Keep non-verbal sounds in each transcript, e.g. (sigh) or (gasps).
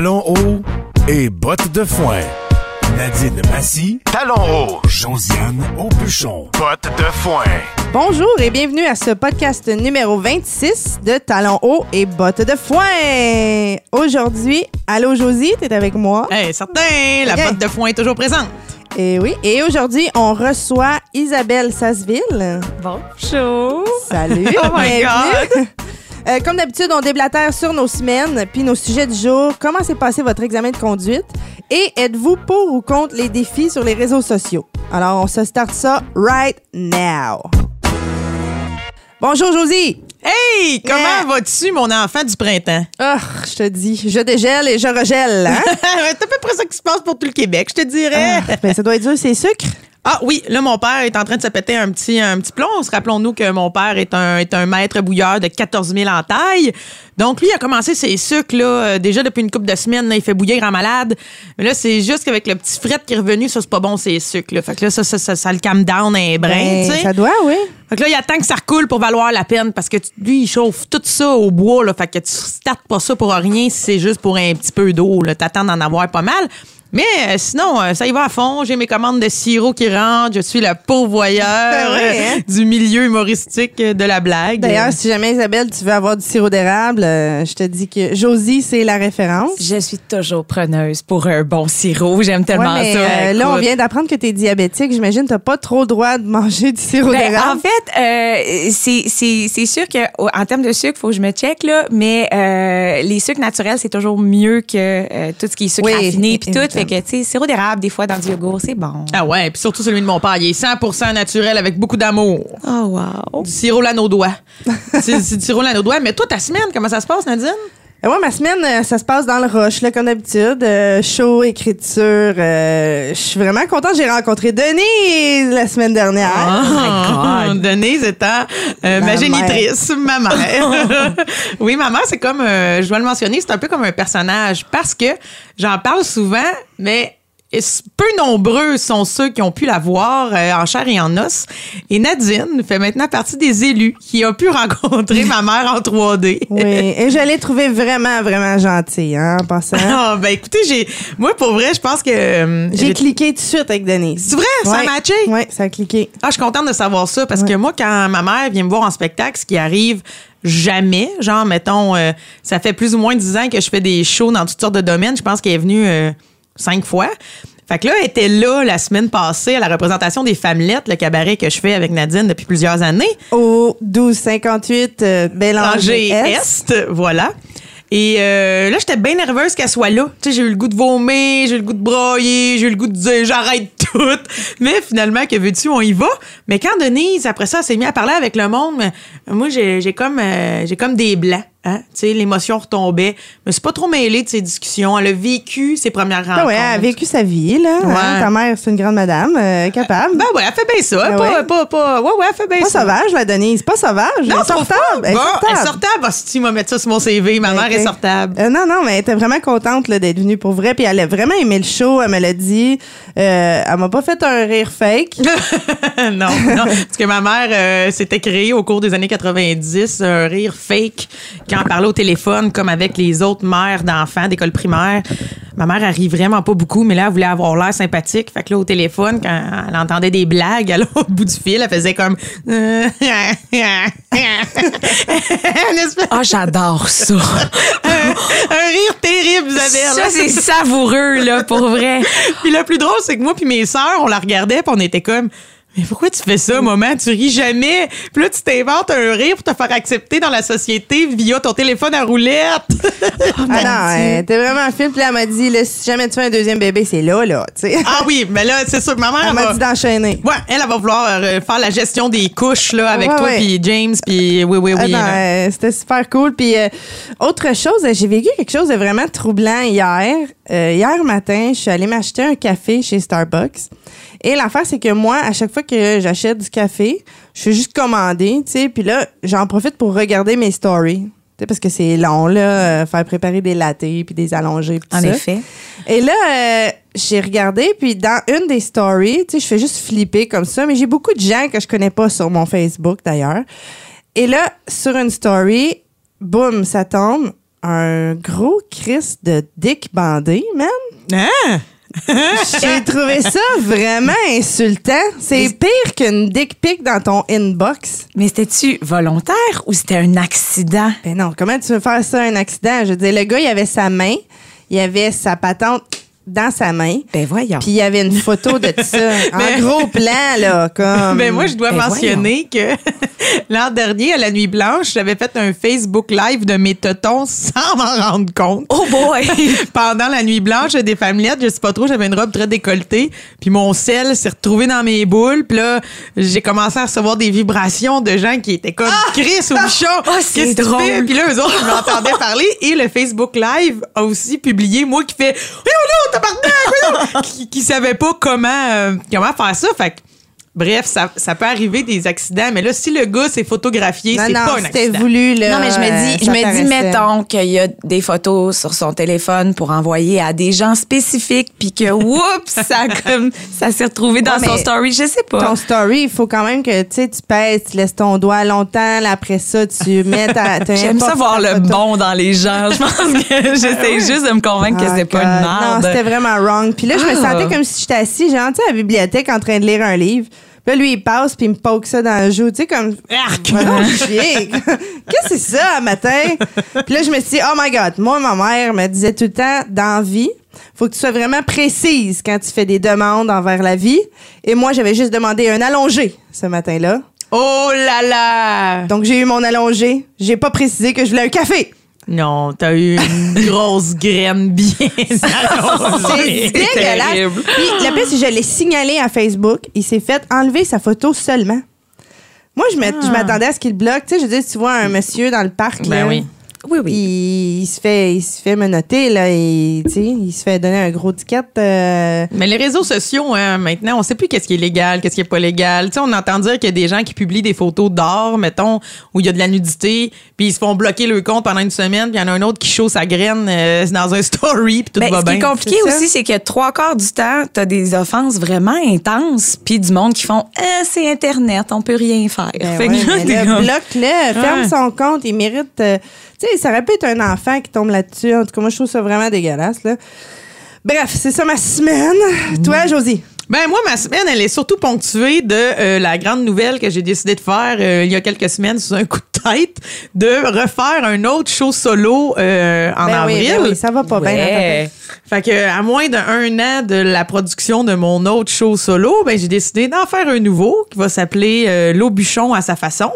Talons hauts et bottes de foin. Nadine Massy, talons hauts. Josiane Aubuchon, bottes de foin. Bonjour et bienvenue à ce podcast numéro 26 de Talons hauts et bottes de foin. Aujourd'hui, allô Josie, t'es avec moi? Eh, certain, la botte de foin est toujours présente. Et oui, et aujourd'hui, on reçoit Isabelle Sasseville. Bonjour. Salut. Oh my bienvenue. (laughs) Euh, comme d'habitude, on déblatère sur nos semaines, puis nos sujets du jour. Comment s'est passé votre examen de conduite? Et êtes-vous pour ou contre les défis sur les réseaux sociaux? Alors, on se start ça right now. Bonjour, Josie. Hey, comment Yeah. vas-tu, mon enfant du printemps? Ah, je te dis, je dégèle et je regèle. Hein? (laughs) C'est à peu près ça qui se passe pour tout le Québec, je te dirais. Ah, ben, ça doit être dur, c'est sucre. Ah oui, là, mon père est en train de se péter un petit, un petit plomb. Rappelons-nous que mon père est un, est un maître bouilleur de 14 000 en taille. Donc, lui, il a commencé ses sucres, là, euh, déjà depuis une couple de semaines. là, il fait bouillir en malade. Mais là, c'est juste qu'avec le petit fret qui est revenu, ça, c'est pas bon, ses sucres. Là. Fait que là, ça, ça, ça, ça le calme down un brin, Ben, tu sais. ça doit, oui. Fait que là, il attend que ça recoule pour valoir la peine parce que lui, il chauffe tout ça au bois. Là, fait que tu startes pas ça pour rien si c'est juste pour un petit peu d'eau. là. T'attends d'en avoir pas mal. Mais euh, sinon, euh, ça y va à fond. J'ai mes commandes de sirop qui rentrent. Je suis le pourvoyeur (laughs) hein? euh, du milieu humoristique de la blague. D'ailleurs, si jamais Isabelle, tu veux avoir du sirop d'érable, euh, je te dis que Josie, c'est la référence. Je suis toujours preneuse pour un bon sirop. J'aime Ouais, tellement mais, ça. euh, là, on vient d'apprendre que tu es diabétique. J'imagine que tu pas trop le droit de manger du sirop Ben, en d'érable. fait, euh, c'est- c'est c'est sûr que au- en termes de sucre, faut que je me check là, mais euh, les sucres naturels c'est toujours mieux que euh, tout ce qui est sucre Oui, raffiné puis tout. Fait que tu sais, sirop d'érable des fois dans du yogourt, c'est bon. Ah ouais, puis surtout celui de mon père. Il est 100 naturel avec beaucoup d'amour. Oh wow. Du sirop doigts. c'est du sirop doigts. Mais toi, ta semaine, comment ça se passe, Nadine? Euh, ouais, ma semaine, euh, ça se passe dans le rush, là, comme d'habitude. Euh, show, écriture. euh, Je suis vraiment contente. J'ai rencontré Denise la semaine dernière. Ah, Denise étant euh, ma Ma génitrice, ma mère. (laughs) oui, ma mère, c'est comme, euh, je dois le mentionner, c'est un peu comme un personnage parce que j'en parle souvent, mais peu nombreux sont ceux qui ont pu la voir euh, en chair et en os. Et Nadine fait maintenant partie des élus qui ont pu (laughs) rencontrer ma mère en 3D. Oui, et je l'ai trouvé vraiment, vraiment gentil, hein, en passant. (laughs) Ah, ben écoutez, j'ai, moi pour vrai, je pense que euh, J'ai cliqué tout de suite avec Denise. C'est vrai? Ça a matché? Oui, ça a cliqué. Ah, je suis contente de savoir ça parce que moi, quand ma mère vient me voir en spectacle, ce qui arrive jamais, genre, mettons, euh, ça fait plus ou moins dix ans que je fais des shows dans toutes sortes de domaines. Je pense qu'elle est venue euh, cinq fois. Fait que là, elle était là la semaine passée à la représentation des Femmelettes, le cabaret que je fais avec Nadine depuis plusieurs années. Au 1258 euh, Bélanger Est. Est, voilà. Et euh, là, j'étais bien nerveuse qu'elle soit là. Tu sais, j'ai eu le goût de vomir, j'ai eu le goût de broyer, j'ai eu le goût de dire j'arrête tout. (laughs) Mais finalement, que veux-tu, on y va. Mais quand Denise, après ça, s'est mise à parler avec le monde, moi, j'ai j'ai comme, euh, j'ai comme des blancs. Hein? Tu sais, l'émotion retombait. Mais c'est pas trop mêlée de ces discussions. Elle a vécu ses premières rencontres. Ah ouais, elle a vécu sa vie, là. Ouais. hein. Ta mère, c'est une grande madame, euh, capable. Ben ouais, elle fait bien ça. Ah pas, ouais? pas, pas, ouais, ouais, elle fait bien pas ça. sauvage, la Denise. Pas sauvage. Non, elle est sortable. fort. Elle est Bon, sortable. elle est sortable. Hostie, il va mettre ça sur mon CV. Ma mère Ok. est sortable. Euh, non, non, mais elle était vraiment contente d'être venue pour vrai. Puis elle a vraiment aimé le show. Elle me l'a dit. Euh, elle m'a pas fait un rire fake. (laughs) non, non. Parce que ma mère s'était créée au cours des années 90 un rire fake quand elle parlait au téléphone, comme avec les autres mères d'enfants d'école primaire. Ma mère arrive vraiment pas beaucoup, mais là, elle voulait avoir l'air sympathique. Fait que là, au téléphone, quand elle entendait des blagues (laughs) l'autre bout du fil, elle faisait comme. (laughs) Oh, j'adore ça. (laughs) un, un rire terrible, Isabelle. ça c'est savoureux là pour vrai. Puis le plus drôle, c'est que moi puis mes sœurs, on la regardait puis on était comme mais pourquoi tu fais ça, maman? Tu ris jamais. Puis là, tu t'inventes un rire pour te faire accepter dans la société via ton téléphone à roulette. (laughs) ah non, elle était vraiment fine. Puis là, elle m'a dit, là, si jamais tu fais un deuxième bébé, c'est là, là. tu sais. ah oui, mais là, c'est sûr que ma mère, Elle elle m'a dit d'enchaîner. ouais, elle, elle va vouloir euh, faire la gestion des couches là, avec Ouais, toi puis James puis oui, oui, oui. Ah euh, c'était super cool. Puis euh, autre chose, j'ai vécu quelque chose de vraiment troublant hier. Euh, hier matin, je suis allée m'acheter un café chez Starbucks. Et l'affaire, c'est que moi, à chaque fois que j'achète du café, je fais juste commander, tu sais. Puis là, j'en profite pour regarder mes stories. Tu sais, parce que c'est long, là, euh, faire préparer des lattés puis des allongés. tout En ça. effet. Et là, euh, j'ai regardé, puis dans une des stories, tu sais, je fais juste flipper comme ça, mais j'ai beaucoup de gens que je connais pas sur mon Facebook d'ailleurs. Et là, sur une story, boum, ça tombe, un gros crise de dick bandé, man. Hein? (laughs) J'ai trouvé ça vraiment insultant. C'est pire qu'une dick pic dans ton inbox. Mais c'était-tu volontaire ou c'était un accident? Ben non, comment tu veux faire ça un accident? Je veux dire, le gars, il avait sa main, il avait sa patente dans sa main. Ben voyons. Puis il y avait une photo de ça. (laughs) Mais- en gros plan, là, comme. Ben moi, je dois Ben mentionner que (laughs) l'an dernier, à la Nuit Blanche, j'avais fait un Facebook Live de mes totons sans m'en rendre compte. Oh boy! (laughs) Pendant la Nuit Blanche des Famillettes, je sais pas trop, j'avais une robe très décolletée, puis mon sel s'est retrouvé dans mes boules, puis là, j'ai commencé à recevoir des vibrations de gens qui étaient comme Chris ou Bichon. Ah, c'est drôle. Puis là, eux autres, ils m'entendaient parler et le Facebook Live a aussi publié moi qui fais "Oui, non, tabarnak, voyons! (laughs) qui, qui savait pas comment euh, comment faire ça, fait que Bref, ça, ça peut arriver des accidents, mais là, si le gars s'est photographié, non, c'est non, pas un c'était accident. voulu, là. Non, mais je me euh, dis, je ça me dis, mettons qu'il y a des photos sur son téléphone pour envoyer à des gens spécifiques, puis que, oups, ça, comme, ça s'est retrouvé dans Ouais, son story, je sais pas. Ton story, il faut quand même que tu sais, tu pèses, tu laisses ton doigt longtemps, là, après ça, tu (laughs) mets ta. J'aime ça voir le photo. bon dans les gens. Je pense que j'essaie juste de me convaincre que Ah, c'est pas une Non, merde. c'était vraiment wrong. Puis là, je me Ah. sentais comme si j'étais assis, genre, tu sais, à la bibliothèque en train de lire un livre. Puis là, lui, il passe, puis il me poke ça dans le joue, tu sais, comme. Arc! Chier. (laughs) Qu'est-ce que c'est ça, un matin? Puis là, je me suis dit, oh my God, moi, ma mère me disait tout le temps, dans vie, faut que tu sois vraiment précise quand tu fais des demandes envers la vie. Et moi, j'avais juste demandé un allongé ce matin-là. Oh là là! Donc, j'ai eu mon allongé. J'ai pas précisé que je voulais un café. Non, t'as eu une (laughs) grosse graine bien allongée. (laughs) C'est dégueulasse. terrible. Puis pire, c'est que je l'ai signalé à Facebook. Il s'est fait enlever sa photo seulement. Moi, je je m'attendais à ce qu'il bloque. Tu sais, je veux dire, tu vois un monsieur dans le parc. Ben là, oui. Oui, oui. Il, il se fait, il se fait menotter, là. Et, tu il se fait donner un gros ticket. euh, Mais les réseaux sociaux, hein, maintenant, on sait plus qu'est-ce qui est légal, qu'est-ce qui est pas légal. Tu sais, on entend dire qu'il y a des gens qui publient des photos d'or, mettons, où il y a de la nudité, puis ils se font bloquer le compte pendant une semaine, puis il y en a un autre qui show sa graine euh, dans un (laughs) story, puis tout Ben, va ce qui est bien. compliqué aussi, c'est que trois quarts du temps, t'as des offenses vraiment intenses, puis du monde qui font Ah, c'est Internet, on peut rien faire. ben Fait ouais, bloque-le, ferme Ouais. son compte, il mérite. euh, tu sais, ça aurait pu être un enfant qui tombe là-dessus. En tout cas, moi, je trouve ça vraiment dégueulasse, là. Bref, c'est ça ma semaine. Toi, Josie? Ben moi, ma semaine, elle est surtout ponctuée de euh, la grande nouvelle que j'ai décidé de faire euh, il y a quelques semaines sous un coup de tête, de refaire un autre show solo euh, en Ben oui, avril. ben oui, ça va pas bien. Ouais. tête. Fait que à moins d'un an de la production de mon autre show solo, ben j'ai décidé d'en faire un nouveau qui va s'appeler L'Aubuchon à sa façon.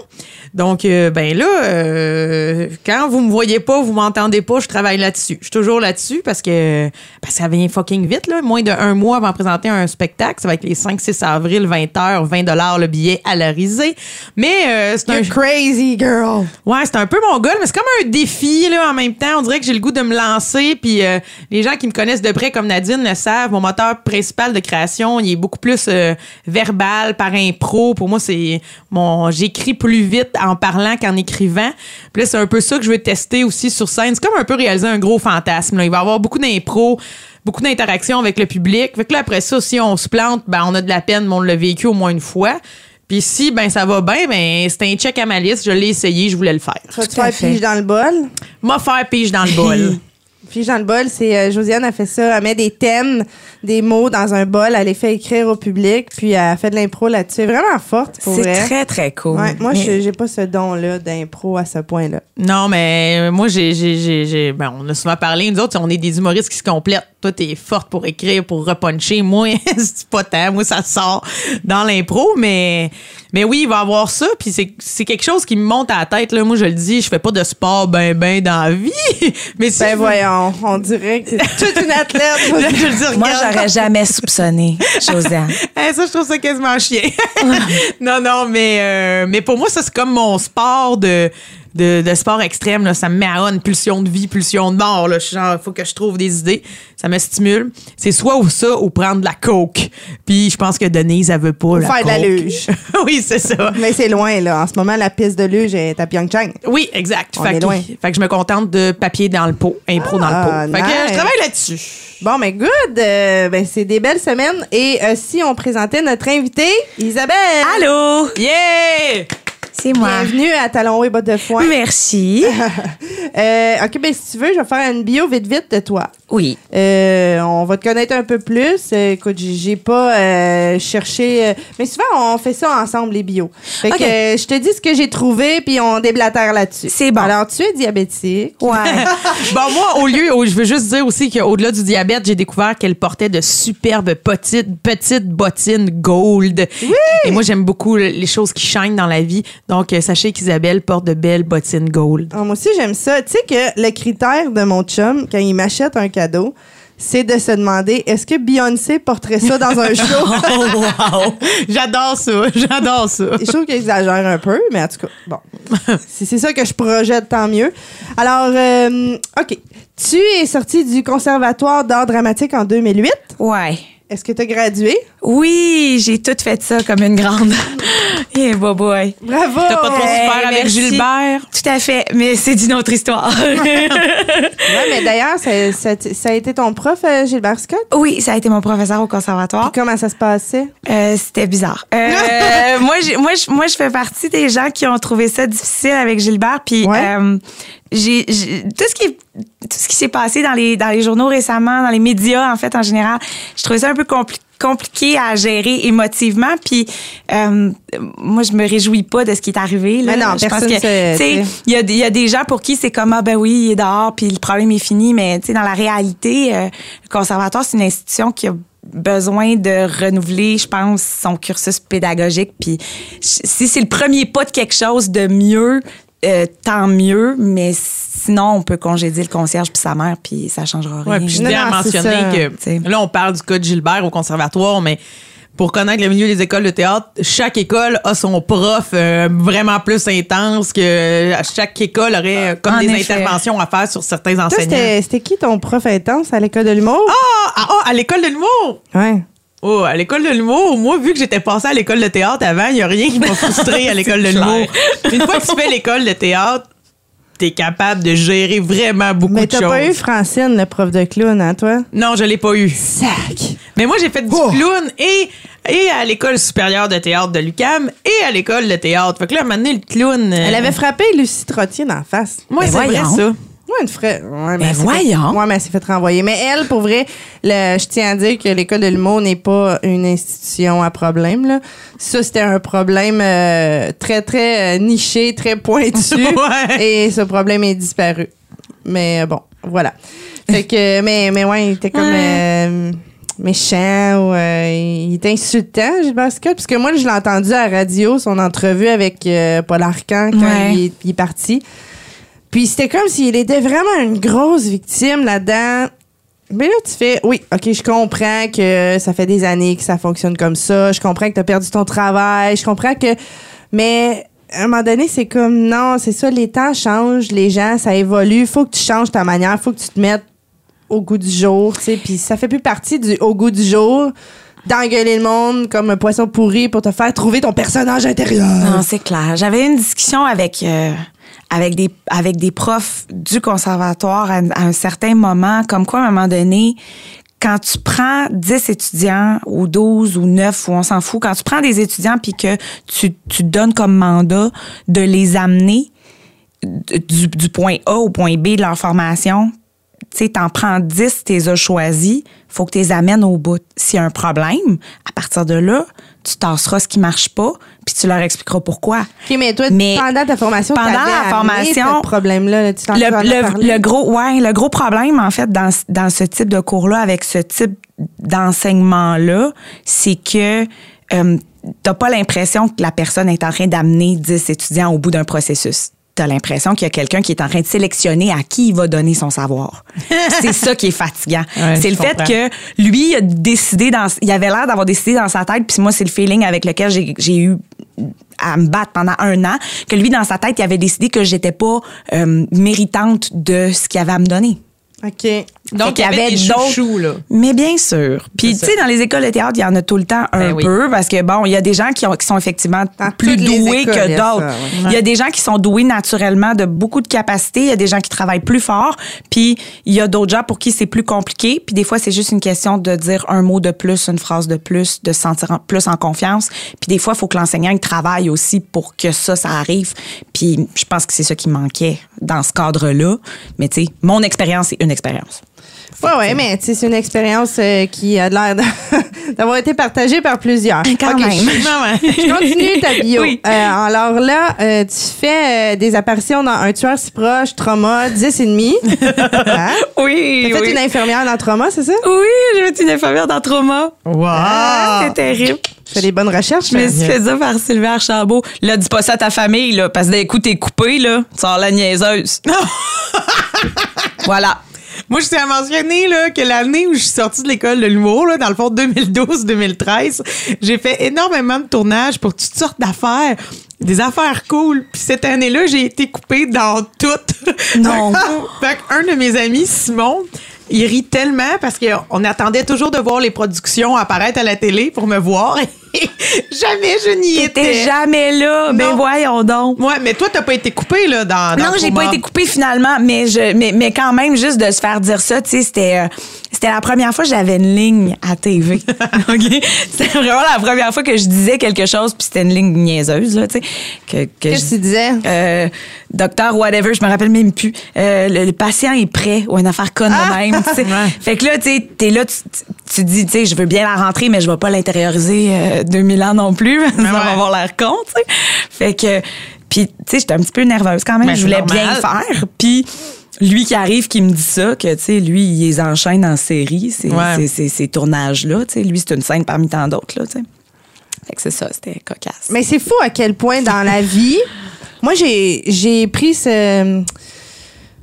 Donc ben là, quand vous me voyez pas, vous m'entendez pas, je travaille là-dessus. Je suis toujours là-dessus parce que parce que ça vient fucking vite là, moins d'un mois avant de présenter un spectacle, ça va être les 5-6 avril, 20h, 20 dollars le billet à la risée. Mais euh, c'est un crazy girl. Ouais, c'est un peu mon goal, mais c'est comme un défi là en même temps. On dirait que j'ai le goût de me lancer. Puis euh, les gens qui me connaissent de près, comme Nadine, le savent. Mon moteur principal de création, il est beaucoup plus euh, verbal, par impro. Pour moi, c'est mon, j'écris plus vite en parlant qu'en écrivant. Puis là, c'est un peu ça que je veux tester aussi sur scène. C'est comme un peu réaliser un gros fantasme. là. Il va y avoir beaucoup d'impro. Beaucoup d'interactions avec le public. Fait que là, après ça, si on se plante, ben, on a de la peine, mais on l'a vécu au moins une fois. Puis si ben ça va bien, ben c'est un check à ma liste. Je l'ai essayé, je voulais le faire. Tu vas te faire pige dans le bol? M'a faire pige dans le bol. (laughs) Pige dans le bol, c'est euh, Josiane a fait ça. Elle met des thèmes, des mots dans un bol. Elle les fait écrire au public. Puis elle fait de l'impro là-dessus. Elle est vraiment forte pour C'est vrai. très, très cool. Ouais, moi, Mais- je- j'ai pas ce don-là d'impro à ce point-là. non, mais moi, j'ai, j'ai, j'ai, j'ai- ben, on a souvent parlé, nous autres, on est des humoristes qui se complètent. Toi, t'es forte pour écrire, pour repuncher. (laughs) Moi, c'est pas tant. Moi, ça sort dans l'impro, mais, mais oui, il va y avoir ça. Puis c'est, c'est quelque chose qui me monte à la tête. Là. Moi, je le dis, je fais pas de sport ben, ben dans la vie. (laughs) mais si Ben je- voyons, on dirait que c'est toute une athlète. (laughs) je le dis, Moi, j'aurais jamais soupçonné, Josiane. Ça, je trouve ça quasiment chien. non, non, mais, euh, mais pour moi, ça, c'est comme mon sport de, de, de sport extrême. Là. Ça me met à une pulsion de vie, pulsion de mort. Là. Je suis genre, faut que je trouve des idées. Ça me stimule. C'est soit ou ça, ou prendre de la coke. Puis je pense que Denise, elle veut pas la faire de la coke. luge. (laughs) oui, c'est ça. Mais c'est loin, là. En ce moment, la piste de luge est à Pyeongchang. Oui, exact. On Fait est que, loin. fait que je me contente de papier dans le pot, impro dans Ah, le pot. Fait que je travaille là-dessus. Bon, mais good. Euh, ben, c'est des belles semaines. Et euh, si on présentait notre invitée, Isabelle. Allô? Yeah! C'est moi. Bienvenue à Talon et bottes de foin. Merci. (laughs) Euh, OK, ben si tu veux, je vais faire une bio vite vite de toi. Oui. Euh, on va te connaître un peu plus. Euh, écoute, j'ai pas euh, cherché... mais souvent, on fait ça ensemble, les bios. Fait OK. que je te dis ce que j'ai trouvé, puis on déblatère là-dessus. C'est bon. Alors, tu es diabétique. Ouais. (laughs) Bon, moi, au lieu, je veux juste dire aussi qu'au-delà du diabète, j'ai découvert qu'elle portait de superbes petites, petites bottines gold. Et moi, j'aime beaucoup les choses qui shine dans la vie. Donc, sachez qu'Isabelle porte de belles bottines gold. Ah, moi aussi, j'aime ça. Tu sais que le critère de mon chum, quand il m'achète un cadeau, c'est de se demander est-ce que Beyoncé porterait ça dans un (laughs) show? Oh, wow! J'adore ça, (laughs) j'adore ça. Je trouve qu'il exagère un peu, mais en tout cas, bon. (laughs) Si c'est ça que je projette, tant mieux. Alors, euh, OK. Tu es sorti du Conservatoire d'art dramatique en 2008. Ouais. Est-ce que tu as gradué? Oui, j'ai tout fait ça comme une grande. (laughs) Eh, boy, boy. Bravo! T'as pas trop souffert avec merci. Gilbert? Tout à fait, mais c'est d'une autre histoire. (laughs) Ouais, mais d'ailleurs, ça, ça- ça a été ton prof, euh, Gilbert Scott? oui, ça a été mon professeur au conservatoire. Puis comment ça se passait? Euh, c'était bizarre. Euh, (laughs) moi, j'ai- moi, je, moi, je fais partie des gens qui ont trouvé ça difficile avec Gilbert. Puis Ouais. euh, j'ai, tout ce qui est- tout ce qui s'est passé dans les dans les journaux récemment, dans les médias en fait en général, je trouvais ça un peu compli- compliqué à gérer émotivement. Puis euh, moi, je me réjouis pas de ce qui est arrivé. Là. Mais non, je pense que il y a, y a des gens pour qui c'est comme ah ben oui il est dehors puis le problème est fini mais tu sais dans la réalité euh, le conservatoire c'est une institution qui a besoin de renouveler je pense son cursus pédagogique puis si c'est le premier pas de quelque chose de mieux euh, tant mieux mais sinon on peut congédier le concierge puis sa mère puis ça changera rien Ouais, puis je tiens à mentionner que T'sais. là, on parle du cas de Gilbert au conservatoire, mais pour connaître le milieu des écoles de théâtre, chaque école a son prof euh, vraiment plus intense que euh, chaque école aurait euh, comme En des effet. interventions à faire sur certains Toi, enseignants. c'était c'était qui ton prof intense à l'école de l'humour? Ah, ah, ah, à l'école de l'humour! Ouais. Oh, à l'école de l'humour, moi, vu que j'étais passée à l'école de théâtre avant, il n'y a rien qui m'a (laughs) frustré à l'école de l'humour. Une fois que tu fais l'école de théâtre, t'es capable de gérer vraiment beaucoup Mais de t'as choses. pas eu Francine, le prof de clown, hein, toi? Non, je l'ai pas eu. Sac! Mais moi, j'ai fait du Oh! clown et, et à l'école supérieure de théâtre de l'UCAM et à l'école de théâtre. Fait que là, à un moment donné, le clown. euh, Elle avait frappé Lucie Trottier dans la face. Moi, c'est vrai, ça. Ouais, une. Ouais, mais Ben voyons. Fait, ouais, mais elle s'est fait renvoyer. Mais elle, pour vrai, le- je tiens à dire que l'école de l'humour n'est pas une institution à problème. Là. Ça, c'était un problème euh, très, très euh, niché, très pointu. (laughs) Ouais. Et ce problème est disparu. Mais euh, bon, voilà. Fait que, mais, mais ouais, il était comme Ouais. euh, méchant ou euh, il était insultant, Gilbert Scott. Parce que moi, je l'ai entendu à la radio, son entrevue avec euh, Paul Arcan quand Ouais. il, est- il est parti. Puis c'était comme s'il était vraiment une grosse victime là-dedans. Mais là, tu fais, oui, OK, je comprends que ça fait des années que ça fonctionne comme ça. Je comprends que tu as perdu ton travail. Je comprends que. Mais à un moment donné, c'est comme, non, c'est ça, les temps changent, les gens, ça évolue. Faut que tu changes ta manière. Faut que tu te mettes au goût du jour, tu sais. Puis ça fait plus partie du au goût du jour d'engueuler le monde comme un poisson pourri pour te faire trouver ton personnage intérieur. Non, c'est clair. J'avais une discussion avec euh, avec des avec des profs du conservatoire à, un certain moment, comme quoi à un moment donné, quand tu prends 10 étudiants ou 12 ou 9 ou on s'en fout, quand tu prends des étudiants puis que tu tu donnes comme mandat de les amener du, du point A au point B de leur formation, tu sais, t'en prends 10, t'es as choisis, faut que tu les amènes au bout. S'il y a un problème, à partir de là, tu tasseras ce qui marche pas, puis tu leur expliqueras pourquoi. Mais toi, Mais pendant ta formation, pendant la formation, ce problème-là, là, tu t'en Le, le- le gros, ouais, le gros problème, en fait, dans, dans ce type de cours-là, avec ce type d'enseignement-là, c'est que euh, t'as pas l'impression que la personne est en train d'amener 10 étudiants au bout d'un processus. T'as l'impression qu'il y a quelqu'un qui est en train de sélectionner à qui il va donner son savoir. (laughs) c'est ça qui est fatigant. Ouais, c'est le fait comprends. que lui il a décidé dans, il avait l'air d'avoir décidé dans sa tête, puis moi c'est le feeling avec lequel j'ai j'ai eu à me battre pendant un an, que lui dans sa tête il avait décidé que j'étais pas euh, méritante de ce qu'il avait à me donner. OK. Donc, il y avait des chouchous, là. Mais bien sûr. Puis, tu sais, dans les écoles de théâtre, il y en a tout le temps un Ben oui. peu parce que, bon, il y a des gens qui, ont- qui sont effectivement Dans plus doués écoles, que il d'autres. ouais. Il y a des gens qui sont doués naturellement de beaucoup de capacités. Il y a des gens qui travaillent plus fort. Puis, il y a d'autres gens pour qui c'est plus compliqué. Puis, des fois, c'est juste une question de dire un mot de plus, une phrase de plus, de se sentir en- plus en confiance. Puis, des fois, il faut que l'enseignant il travaille aussi pour que ça, ça arrive. Puis, je pense que c'est ça qui manquait dans ce cadre-là. Mais, tu sais, mon expérience, c'est une expérience. Ouais, ouais, mais tu sais, c'est une expérience euh, qui a l'air (laughs) d'avoir été partagée par plusieurs. Quand même. Je, (laughs) je continue ta bio. Oui. Euh, alors là, euh, tu fais euh, des apparitions dans Un tueur si proche, Trauma, 10 et demi. (laughs) Hein? Oui, T'as fait une infirmière dans Trauma, c'est ça? Oui, j'ai fait une infirmière dans trauma. Wow! Ah, c'est terrible. Fais des bonnes recherches, Je me mais... suis fait ça par Sylvain Archambault. Là, dis pas ça à ta famille, là, parce que d'un coup, t'es coupé, là. Tu sors la niaiseuse. (laughs) voilà. Moi, je tiens à mentionner là, que l'année où je suis sortie de l'école de l'humour, là, dans le fond 2012-2013, j'ai fait énormément de tournages pour toutes sortes d'affaires. Des affaires cool. Puis cette année-là, j'ai été coupée dans toutes. Non. (laughs) fait qu'un de mes amis, Simon, il rit tellement parce qu'on attendait toujours de voir les productions apparaître à la télé pour me voir. (laughs) Jamais je n'y T'étais étais. jamais là. Non. Ben voyons donc. Ouais, mais toi, t'as pas été coupée là, dans, dans Non, j'ai pas été coupée finalement, mais je, mais, mais quand même juste de se faire dire ça, tu sais, c'était, euh, c'était la première fois que j'avais une ligne à TV. (laughs) ok, c'était vraiment la première fois que je disais quelque chose, puis c'était une ligne niaiseuse là, tu sais, que, que Qu'est-ce je- que tu disais? Euh, docteur whatever, je me rappelle même plus. Euh, le, le patient est prêt ou une affaire conne de même. tu sais. (laughs) Fait que là, tu sais, t'es là, tu, tu- tu dis, tu sais, je veux bien la rentrer, mais je vais pas l'intérioriser euh, 2000 ans non plus. (laughs) ça va ouais. avoir l'air con, tu sais. Fait que, puis tu sais, j'étais un petit peu nerveuse quand même. Ben, je voulais normal. bien le faire. Puis lui qui arrive, qui me dit ça, que tu sais, lui, il les enchaîne en série, ces, Ouais. ces, ces- ces tournages-là. Tu sais, lui, c'est une scène parmi tant d'autres, là, tu sais. Fait que c'est ça, c'était cocasse. Mais c'est fou à quel point dans la vie. Moi, j'ai j'ai pris ce.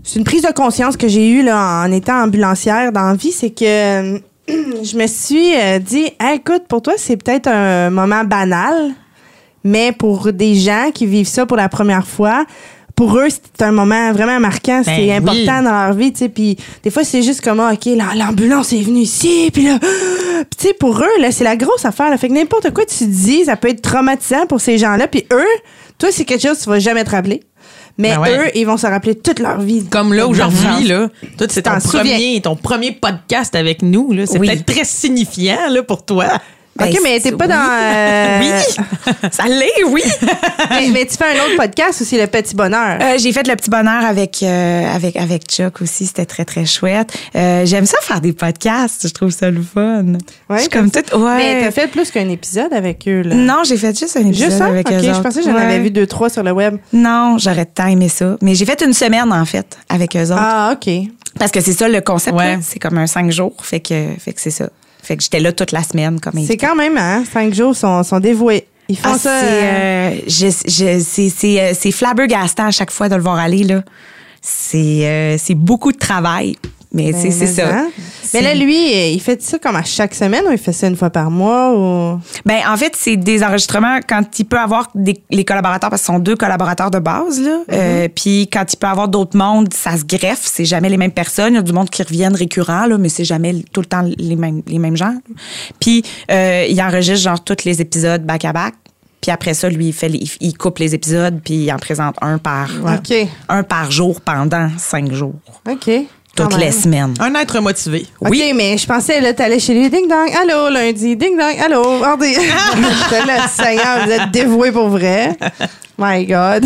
C'est une prise de conscience que j'ai eue là, en étant ambulancière dans la vie, c'est que (clears throat) je me suis euh, dit, Hey, écoute, pour toi, c'est peut-être un moment banal, mais pour des gens qui vivent ça pour la première fois, pour eux, c'est un moment vraiment marquant, c'est Ben important oui. dans leur vie, tu sais. Puis des fois, c'est juste comme, ah, OK, la- l'ambulance est venue ici, puis là, (gasps) tu sais, pour eux, là, c'est la grosse affaire. Là. Fait que n'importe quoi tu dis, ça peut être traumatisant pour ces gens-là. Puis eux, toi, c'est quelque chose que tu vas jamais te rappeler. Mais Ben ouais. eux, ils vont se rappeler toute leur vie. Comme là, aujourd'hui, là, toi, c'est ton souviens. premier, ton premier podcast avec nous. là. C'est Oui. peut-être très signifiant là, pour toi. OK, Ben, mais t'es c'est- pas oui. dans... euh, Oui, (laughs) ça l'est, oui. mais, mais tu fais un autre podcast aussi, Le Petit Bonheur. Euh, j'ai fait le petit bonheur avec euh, avec avec Chuck aussi, c'était très très chouette. Euh, j'aime ça faire des podcasts, je trouve ça le fun. Ouais, je suis comme toute ouais. Mais t'as fait plus qu'un épisode avec eux, là. Non, j'ai fait juste un épisode Juste ça? avec OK, eux je autres. pensais que j'en Ouais. avais vu deux, trois sur le web. Non, j'aurais tant aimé ça. Mais j'ai fait une semaine en fait avec eux autres. Ah, OK. Parce que c'est ça le concept. Ouais. C'est comme un cinq jours, fait que fait que c'est ça. Fait que j'étais là toute la semaine comme C'est quand même, hein, cinq jours sont, sont dévoués. Ils font Ah, ça... c'est, euh, euh, je- je- c'est, c'est, euh, c'est flabbergastant à chaque fois de le voir aller. Là. C'est, euh, c'est beaucoup de travail. Mais ben, c'est, ça. hein? Mais là, lui, il fait ça comme à chaque semaine ou il fait ça une fois par mois ou... Ben, en fait, c'est des enregistrements quand il peut avoir des, les collaborateurs, parce que ce sont deux collaborateurs de base, là. Mm-hmm. Euh, puis quand il peut avoir d'autres mondes, ça se greffe. C'est jamais les mêmes personnes. Il y a du monde qui reviennent récurrent, là, mais c'est jamais tout le temps les mêmes, les mêmes gens. Puis euh, il enregistre genre tous les épisodes back à back. Puis après ça, lui, il, fait il, coupe les épisodes, puis il en présente un par, un par jour pendant cinq jours. OK. Toutes les semaines. Un être motivé. OK, mais je pensais, là, t'allais chez lui, ding dong, allô, lundi, ding dong, allô, mardi. (laughs) Là, Seigneur, vous êtes dévoué pour vrai. My God.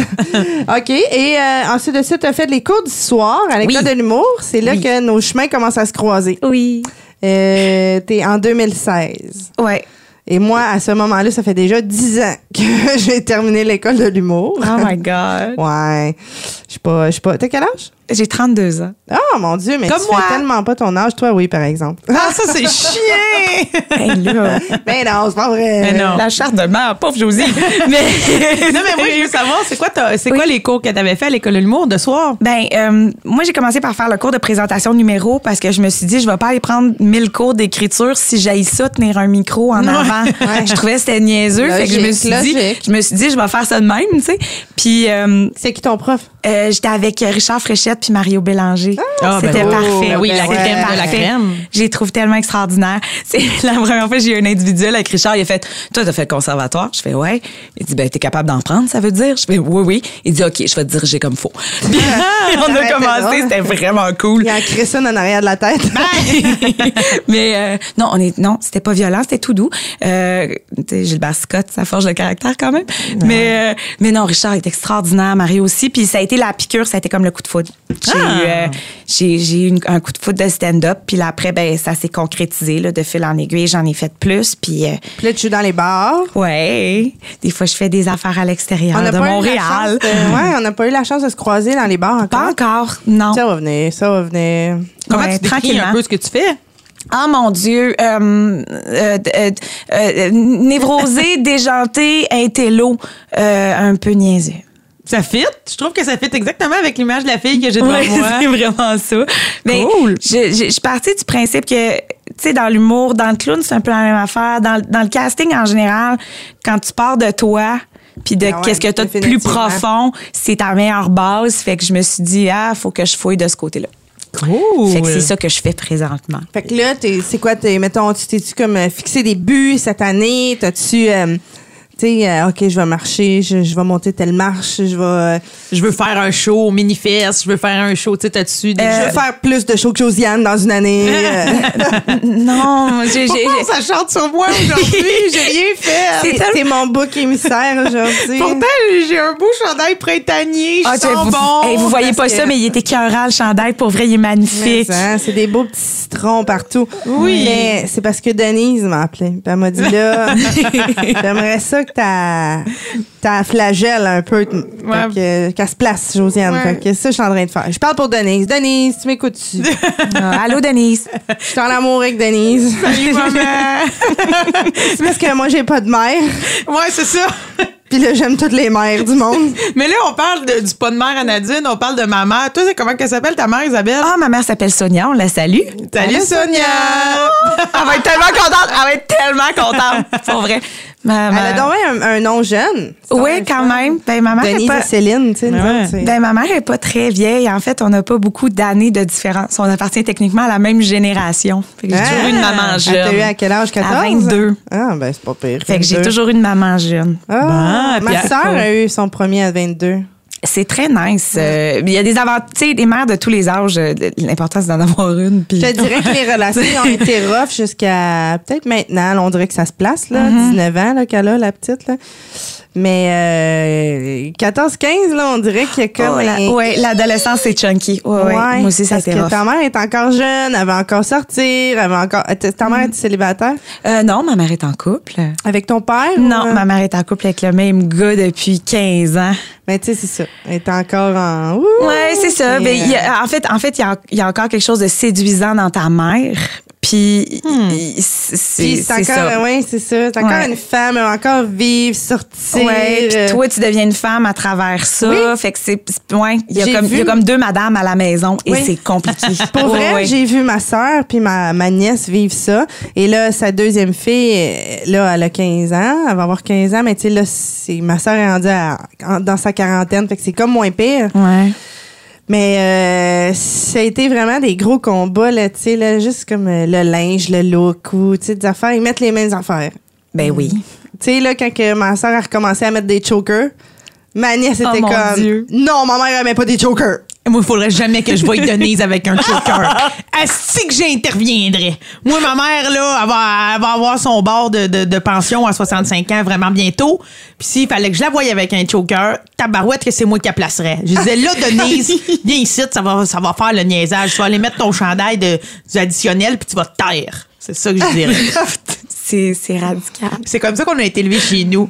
OK, et euh, ensuite de ça, t'as fait les cours du soir à l'école Oui. de l'humour. C'est là Oui. que nos chemins commencent à se croiser. Oui. Euh, T'es en 2016. Ouais. Et moi, à ce moment-là, ça fait déjà 10 ans que (laughs) j'ai terminé l'école de l'humour. Oh my God. Ouais. Je sais pas, je sais pas. T'as quel âge? J'ai 32 ans. Oh mon Dieu, mais Comme tu moi. fais tellement pas ton âge. Toi, oui, par exemple. Ah, ça, c'est (laughs) chien! Là. mais non, c'est pas vrai. Mais non. La charte de mère, pauvre Josie. (laughs) mais, non, mais moi, je veux savoir, c'est quoi, ta- c'est quoi les cours que tu avais fait à l'école de l'humour de soir? Ben, euh, moi, j'ai commencé par faire le cours de présentation numéro parce que je me suis dit, je vais pas aller prendre 1000 cours d'écriture si j'aille ça, tenir un micro en Ouais. avant. Ouais. Je trouvais que c'était niaiseux. fait que je me Logique, suis dit, je me suis dit, je vais faire ça de même, tu sais. Puis, euh, C'est qui ton prof? euh, euh, j'étais avec Richard Fréchette puis Mario Bélanger. Ah, ben C'était oui. parfait. Ben oui, la crème de la crème. Je les trouve tellement extraordinaires. (laughs) C'est la première fois que j'ai eu un individuel avec Richard. Il a fait, toi, t'as fait le conservatoire? Je fais, ouais. Il dit, ben, t'es capable d'en prendre, ça veut dire? Je fais, oui, oui. Il dit, OK, je vais te diriger comme faut. (laughs) Puis, (laughs) on a commencé, c'était vraiment cool. Il a créé ça en arrière de la tête. mais euh, non, on est non, c'était pas violent, c'était tout doux. Euh, tu sais, Gilbert Scott, ça forge le caractère quand même. Mais euh, mais non, Richard est extraordinaire, Marie aussi. Puis ça a été la piqûre, ça a été comme le coup de foudre. J'ai Ah. eu, euh, eu un coup de foudre de stand-up. Puis là, après, ben ça s'est concrétisé là, de fil en aiguille. J'en ai fait plus. Puis euh, Puis là, tu joues dans les bars? ouais, des fois je fais des affaires à l'extérieur de la Montréal. de- (laughs) ouais, on n'a pas eu la chance de se croiser dans les bars encore. Pas encore, non. Ça va venir, ça va venir. Comment Ouais, tu décris un peu ce que tu fais? Ah mon Dieu, euh, euh, euh, névrosé, (laughs) déjanté, intello, un peu niaiseux. Ça fit? Je trouve que ça fit exactement avec l'image de la fille que j'ai devant Ouais, (laughs) moi. c'est vraiment ça. Mais Cool. je, je, je suis partie du principe que, tu sais, dans l'humour, dans le clown, c'est un peu la même affaire. Dans, le- dans le casting en général, quand tu pars de toi, puis de Ah ouais, qu'est-ce que tu as de plus profond, c'est ta meilleure base. Fait que je me suis dit, ah, faut que je fouille de ce côté-là. Cool. Fait que c'est ça que je fais présentement. Fait que là, t'es- c'est quoi, t'es, mettons, tu t'es-tu comme fixé des buts cette année? T'as-tu, euh, tu sais, euh, OK, je vais marcher, je, je vais monter telle marche, je vais, euh, Je veux faire un show au Minifest, je veux faire un show, tu sais, t'as-tu des je veux faire plus de shows que Josiane dans une année. euh. (laughs) Non, j'ai, Pourquoi ça chante sur moi aujourd'hui? (laughs) J'ai rien fait. T'es- T'es mon bouc émissaire aujourd'hui. Pourtant, j'ai un beau chandail printanier. Je Ah, sens vous, bon. hey, vous voyez pas que- ça, mais il était écœurant, le chandail. Pour vrai, il est magnifique. Ça, C'est des beaux petits citrons partout. Oui. Mais c'est parce que Denise m'a appelé. Elle m'a dit là, (laughs) j'aimerais ça que ta, ta flagelle un peu. Qu'elle se place, Josiane. Ouais. Que ça, je suis en train de faire. Je parle pour Denise. Denise, tu m'écoutes-tu? (laughs) Ah, allô, Denise. Je suis en amour avec Denise. Salut, maman. (laughs) c'est parce que moi, j'ai pas de mère. ouais, c'est ça. Puis là, j'aime toutes les mères du monde. (laughs) Mais là, on parle de- du pas de mère à Nadine, on parle de ma mère. Toi, c'est comment qu'elle s'appelle ta mère, Isabelle? Ah, ma mère s'appelle Sonia, on la salue. Salut, Sonia! (laughs) Elle va être tellement contente. Elle va être tellement contente. Pour vrai. Ma- Elle a donc un, un nom jeune. Oui, quand fun. même. Ben, ma mère est Denise pas... et Céline, tu sais. Ouais. Ben, ma mère est pas très vieille. En fait, on n'a pas beaucoup d'années de différence. On appartient techniquement à la même génération. Fait que j'ai toujours eu une maman jeune. t'a eu à quel âge? 14? À 22. Ah, ben c'est pas pire. Fait que j'ai 22. toujours eu une maman jeune. Ah, Bon, puis ma soeur a eu son premier à 22. C'est très nice. Euh, Il y a des sais, des mères de tous les âges. euh, L'important, c'est d'en avoir une. Je te dirais que les (laughs) relations ont été rough jusqu'à peut-être maintenant. là, on dirait que ça se place, là. Mm-hmm. 19 ans, là, qu'elle a, la petite, là. Mais euh, 14-15, là, on dirait qu'il y a comme... Oh, la- un- ouais, l'adolescence, c'est chunky. Ouais, Moi aussi, ça parce que rough. ta mère est encore jeune, elle va encore sortir, elle va encore... Ta mère est célibataire? Euh, non, ma mère est en couple. Avec ton père? Non, ou, euh? ma mère est en couple avec le même gars depuis 15 ans. Mais tu sais, c'est ça. Elle est encore en... Ouh! Ouais, c'est ça. Et, Ben, y euh, a- en fait, en fait, il y a, il y a encore quelque chose de séduisant dans ta mère. Puis, il- c'est encore, ça. ouais, c'est ça. C'est encore Ouais. une femme, elle va encore vivre, sortir. Ouais, puis toi, tu deviens une femme à travers ça. Oui. Fait que c'est. Ouais, il y, a comme- deux madames à la maison et Oui. c'est compliqué. (laughs) Pour vrai, ouais. j'ai vu ma soeur puis ma, ma nièce vivre ça. Et là, sa deuxième fille, là, elle a 15 ans. Elle va avoir 15 ans, mais tu sais, là, ma soeur est rendue à- dans sa quarantaine. Fait que c'est comme moins pire. Ouais. Mais euh, ça a été vraiment des gros combats, là, tu sais, là, juste comme euh, le linge, le look ou, tu sais, des affaires. Ils mettent les mêmes affaires. Ben oui. Tu sais, là, quand que ma soeur a recommencé à mettre des chokers, ma nièce Oh était mon comme... Dieu. Non, ma mère, elle met pas des chokers. Moi, il faudrait jamais que je voie Denise avec un choker. Est-ce que j'interviendrais? Moi, ma mère, là, elle va, elle va avoir son bord de, de, de pension à 65 ans vraiment bientôt. Puis s'il fallait que je la voie avec un choker, tabarouette que c'est moi qui la placerais. Je disais, là, Denise, (laughs) viens ici, ça va, ça va faire le niaisage. Tu vas aller mettre ton chandail de, du additionnel, puis tu vas te taire. C'est ça que je dirais. (laughs) C'est c'est radical. C'est comme ça qu'on a été élevés chez nous.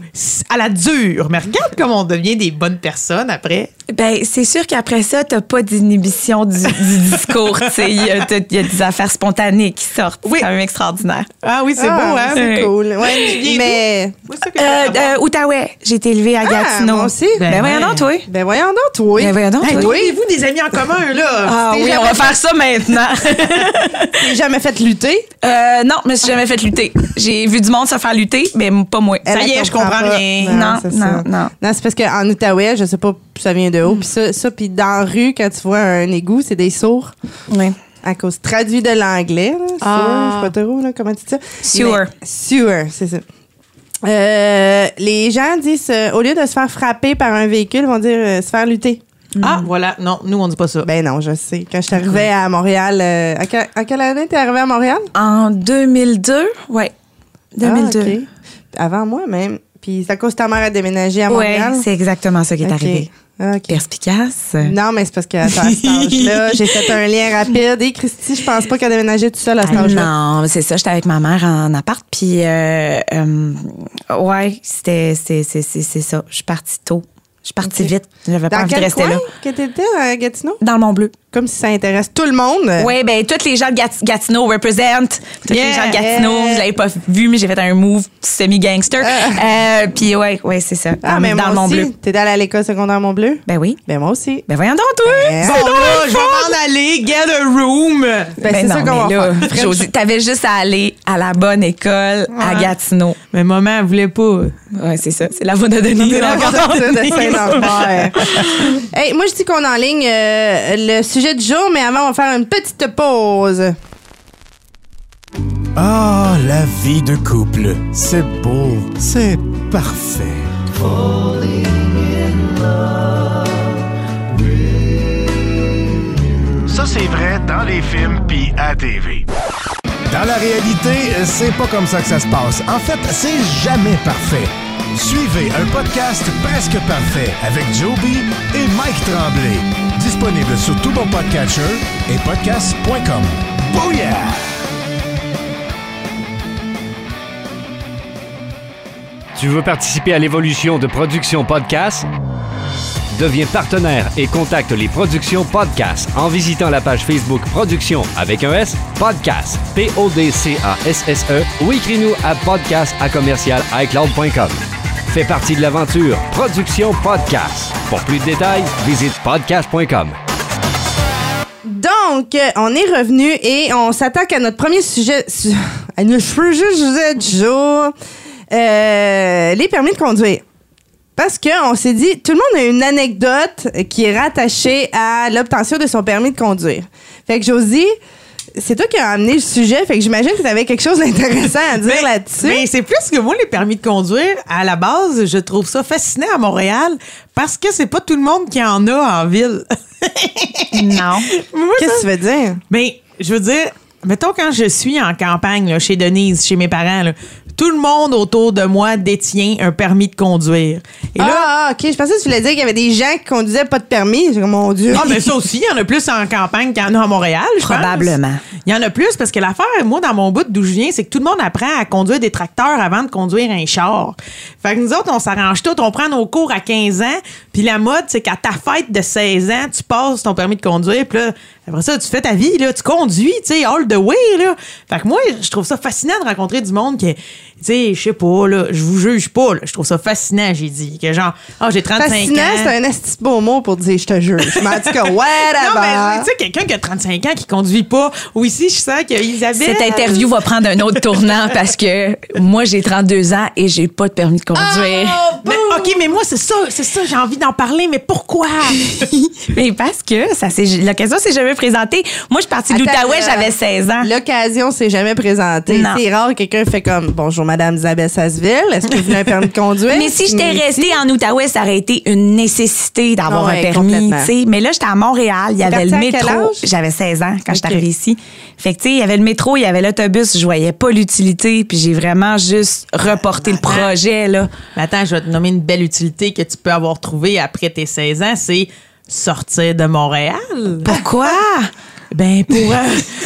À la dure. Mais regarde comment on devient des bonnes personnes après. Ben, c'est sûr qu'après ça, t'as pas d'inhibition du, du discours. tu sais. Il y, a- y des affaires spontanées qui sortent. Oui. C'est quand même extraordinaire. Ah oui, c'est Ah, beau, hein? C'est Ouais. cool. Tu Ouais, viens mais... Euh, euh, Outaouais. J'ai été élevée à Ah, Gatineau. moi aussi. Ben, Ben voyons donc, toi. Ben voyons donc, toi. Ben, voyons donc, Hey, toi. trouvez-vous des amis en commun, là? Ah T'es oui, on va fait- faire ça maintenant. (laughs) J'ai jamais fait lutter? Euh, Euh, non, je me suis jamais fait lutter. J'ai vu du monde se faire lutter, mais pas moi. Ça y est, je comprends pas. rien. Non, c'est non, ça. non. Non, c'est parce qu'en Outaouais, je sais pas, ça vient de où. Puis ça, ça puis dans la rue, quand tu vois un égout, c'est des sourds. Oui. À cause traduit de l'anglais. Ah. Je sais pas trop, là, comment tu dis ça. Sewer. Sewer, c'est ça. Euh, les gens disent, euh, au lieu de se faire frapper par un véhicule, ils vont dire euh, se faire lutter. Ah, voilà. Non, nous, on dit pas ça. Ben non, je sais. Quand je suis arrivée à Montréal, euh, à, que- à quelle année t'es arrivée à Montréal? En 2002, ouais. 2002. Ah, ok. Avant moi même. Puis c'est à cause que ta mère a déménagé à Ouais, Montréal? c'est exactement ça qui est Ok. arrivé. Ok. Perspicace. Non, mais c'est parce qu'à cet âge-là, (laughs) j'ai fait un lien rapide. Et Christy, je pense pas qu'elle a déménagé toute seule à cet Ah, âge-là. non, mais c'est ça. J'étais avec ma mère en appart, puis euh, euh, ouais, c'était c'est c'est c'est c'est ça. Je suis partie tôt. Je suis partie Ok. vite. J'avais pas envie de rester coin là. que t'étais à Gatineau? Dans le Mont Bleu. Comme si ça intéresse tout le monde. Oui, ben tous les gens de Gat- Gatineau represent. Tous les Yeah. gens de Gatineau, vous l'avez pas vu, mais j'ai fait un move semi-gangster. Euh, puis ouais, ouais, c'est ça. Ah, dans mais dans moi le Mont aussi. Bleu. T'étais allée à l'école secondaire Mont-Bleu? Ben oui. Ben moi aussi. Ben voyons donc, toi! Ben, Bon, là, je vais m'en aller, get a room. Ben, c'est Ben ça non, qu'on va faire. Josie, t'avais juste à aller à la bonne école à. Gatineau. Mais maman, elle voulait pas. Ouais, c'est ça. C'est la voie de Denis. C'est la grande de Saint-Lambert. (laughs) hey, moi, je dis qu'on enligne euh, le sujet du jour, mais avant, on va faire une petite pause. Ah, la vie de couple. C'est beau. C'est parfait. Ça, c'est vrai dans les films puis à TV. Dans la réalité, c'est pas comme ça que ça se passe. En fait, c'est jamais parfait. Suivez un podcast presque parfait avec Joby et Mike Tremblay. Disponible sur tout bon podcatcher et podcast.com. Booyah! Tu veux participer à l'évolution de Production Podcast? Deviens partenaire et contacte les Productions Podcast en visitant la page Facebook Production avec un S, Podcast, P-O-D-C-A-S-S-E ou écris-nous à podcast à commercial iCloud.com. Fais partie de l'aventure Production Podcast. Pour plus de détails, visite podcast.com. Donc, on est revenu et on s'attaque à notre premier sujet. su- À notre sujet. Euh, les permis de conduire. Parce qu'on s'est dit, tout le monde a une anecdote qui est rattachée à l'obtention de son permis de conduire. Fait que Josie, c'est toi qui as amené le sujet, fait que j'imagine que tu avais quelque chose d'intéressant à dire là-dessus. Mais c'est plus que moi, les permis de conduire, à la base, je trouve ça fascinant à Montréal parce que c'est pas tout le monde qui en a en ville. (laughs) Non. Moi, Qu'est-ce que tu veux dire? Ben, je veux dire, mettons quand je suis en campagne, là, chez Denise, chez mes parents, là, tout le monde autour de moi détient un permis de conduire. Et là, ah, ah, ok. Je pensais que tu voulais dire qu'il y avait des gens qui conduisaient pas de permis. J'ai mon Dieu. Ah, mais ça aussi, il y en a plus en campagne qu'il y en a à Montréal, je pense. Probablement. Il y en a plus parce que l'affaire, moi, dans mon bout d'où je viens, c'est que tout le monde apprend à conduire des tracteurs avant de conduire un char. Fait que nous autres, on s'arrange tout, on prend nos cours à 15 ans, puis la mode, c'est qu'à ta fête de 16 ans, tu passes ton permis de conduire, puis là, après ça, tu fais ta vie, là, tu conduis, tu sais, all the way, là. Fait que moi, je trouve ça fascinant de rencontrer du monde qui, sais, je sais pas, là, je vous juge pas, là, je trouve ça fascinant, j'ai dit, que genre, ah, j'ai 35 Fascinant, ans. c'est un esti de beau mot pour dire je te juge. (laughs) Mais en tout cas, Non, whatever. mais tu sais, quelqu'un qui a 35 ans qui conduit pas. Ou ici, je sens qu'Isabelle. Cette interview va prendre un autre tournant parce que moi, j'ai 32 ans et j'ai pas de permis de conduire. Mais, OK, mais moi, c'est ça, c'est ça, j'ai envie d'en parler, mais pourquoi? (laughs) Mais parce que ça l'occasion s'est jamais présentée. Moi, je suis partie de l'Outaouais, euh, j'avais 16 ans. L'occasion s'est jamais présentée. Non. C'est rare que quelqu'un fait comme Bonjour Madame Isabelle Sasseville, est-ce que vous avez un permis de conduire? Mais si j'étais restée en Outaouais, ça aurait été une nécessité d'avoir Ouais, un permis. Mais là, j'étais à Montréal, il y avait le métro. J'avais 16 ans quand je suis arrivée ici. Fait que tu sais, il y avait le métro, il y avait l'autobus, je voyais pas l'utilité, puis j'ai vraiment juste reporté le projet là. Mais attends, je vais te nommer une belle utilité que tu peux avoir trouvée après tes 16 ans, c'est sortir de Montréal. Pourquoi? (laughs) Ben, pour. euh,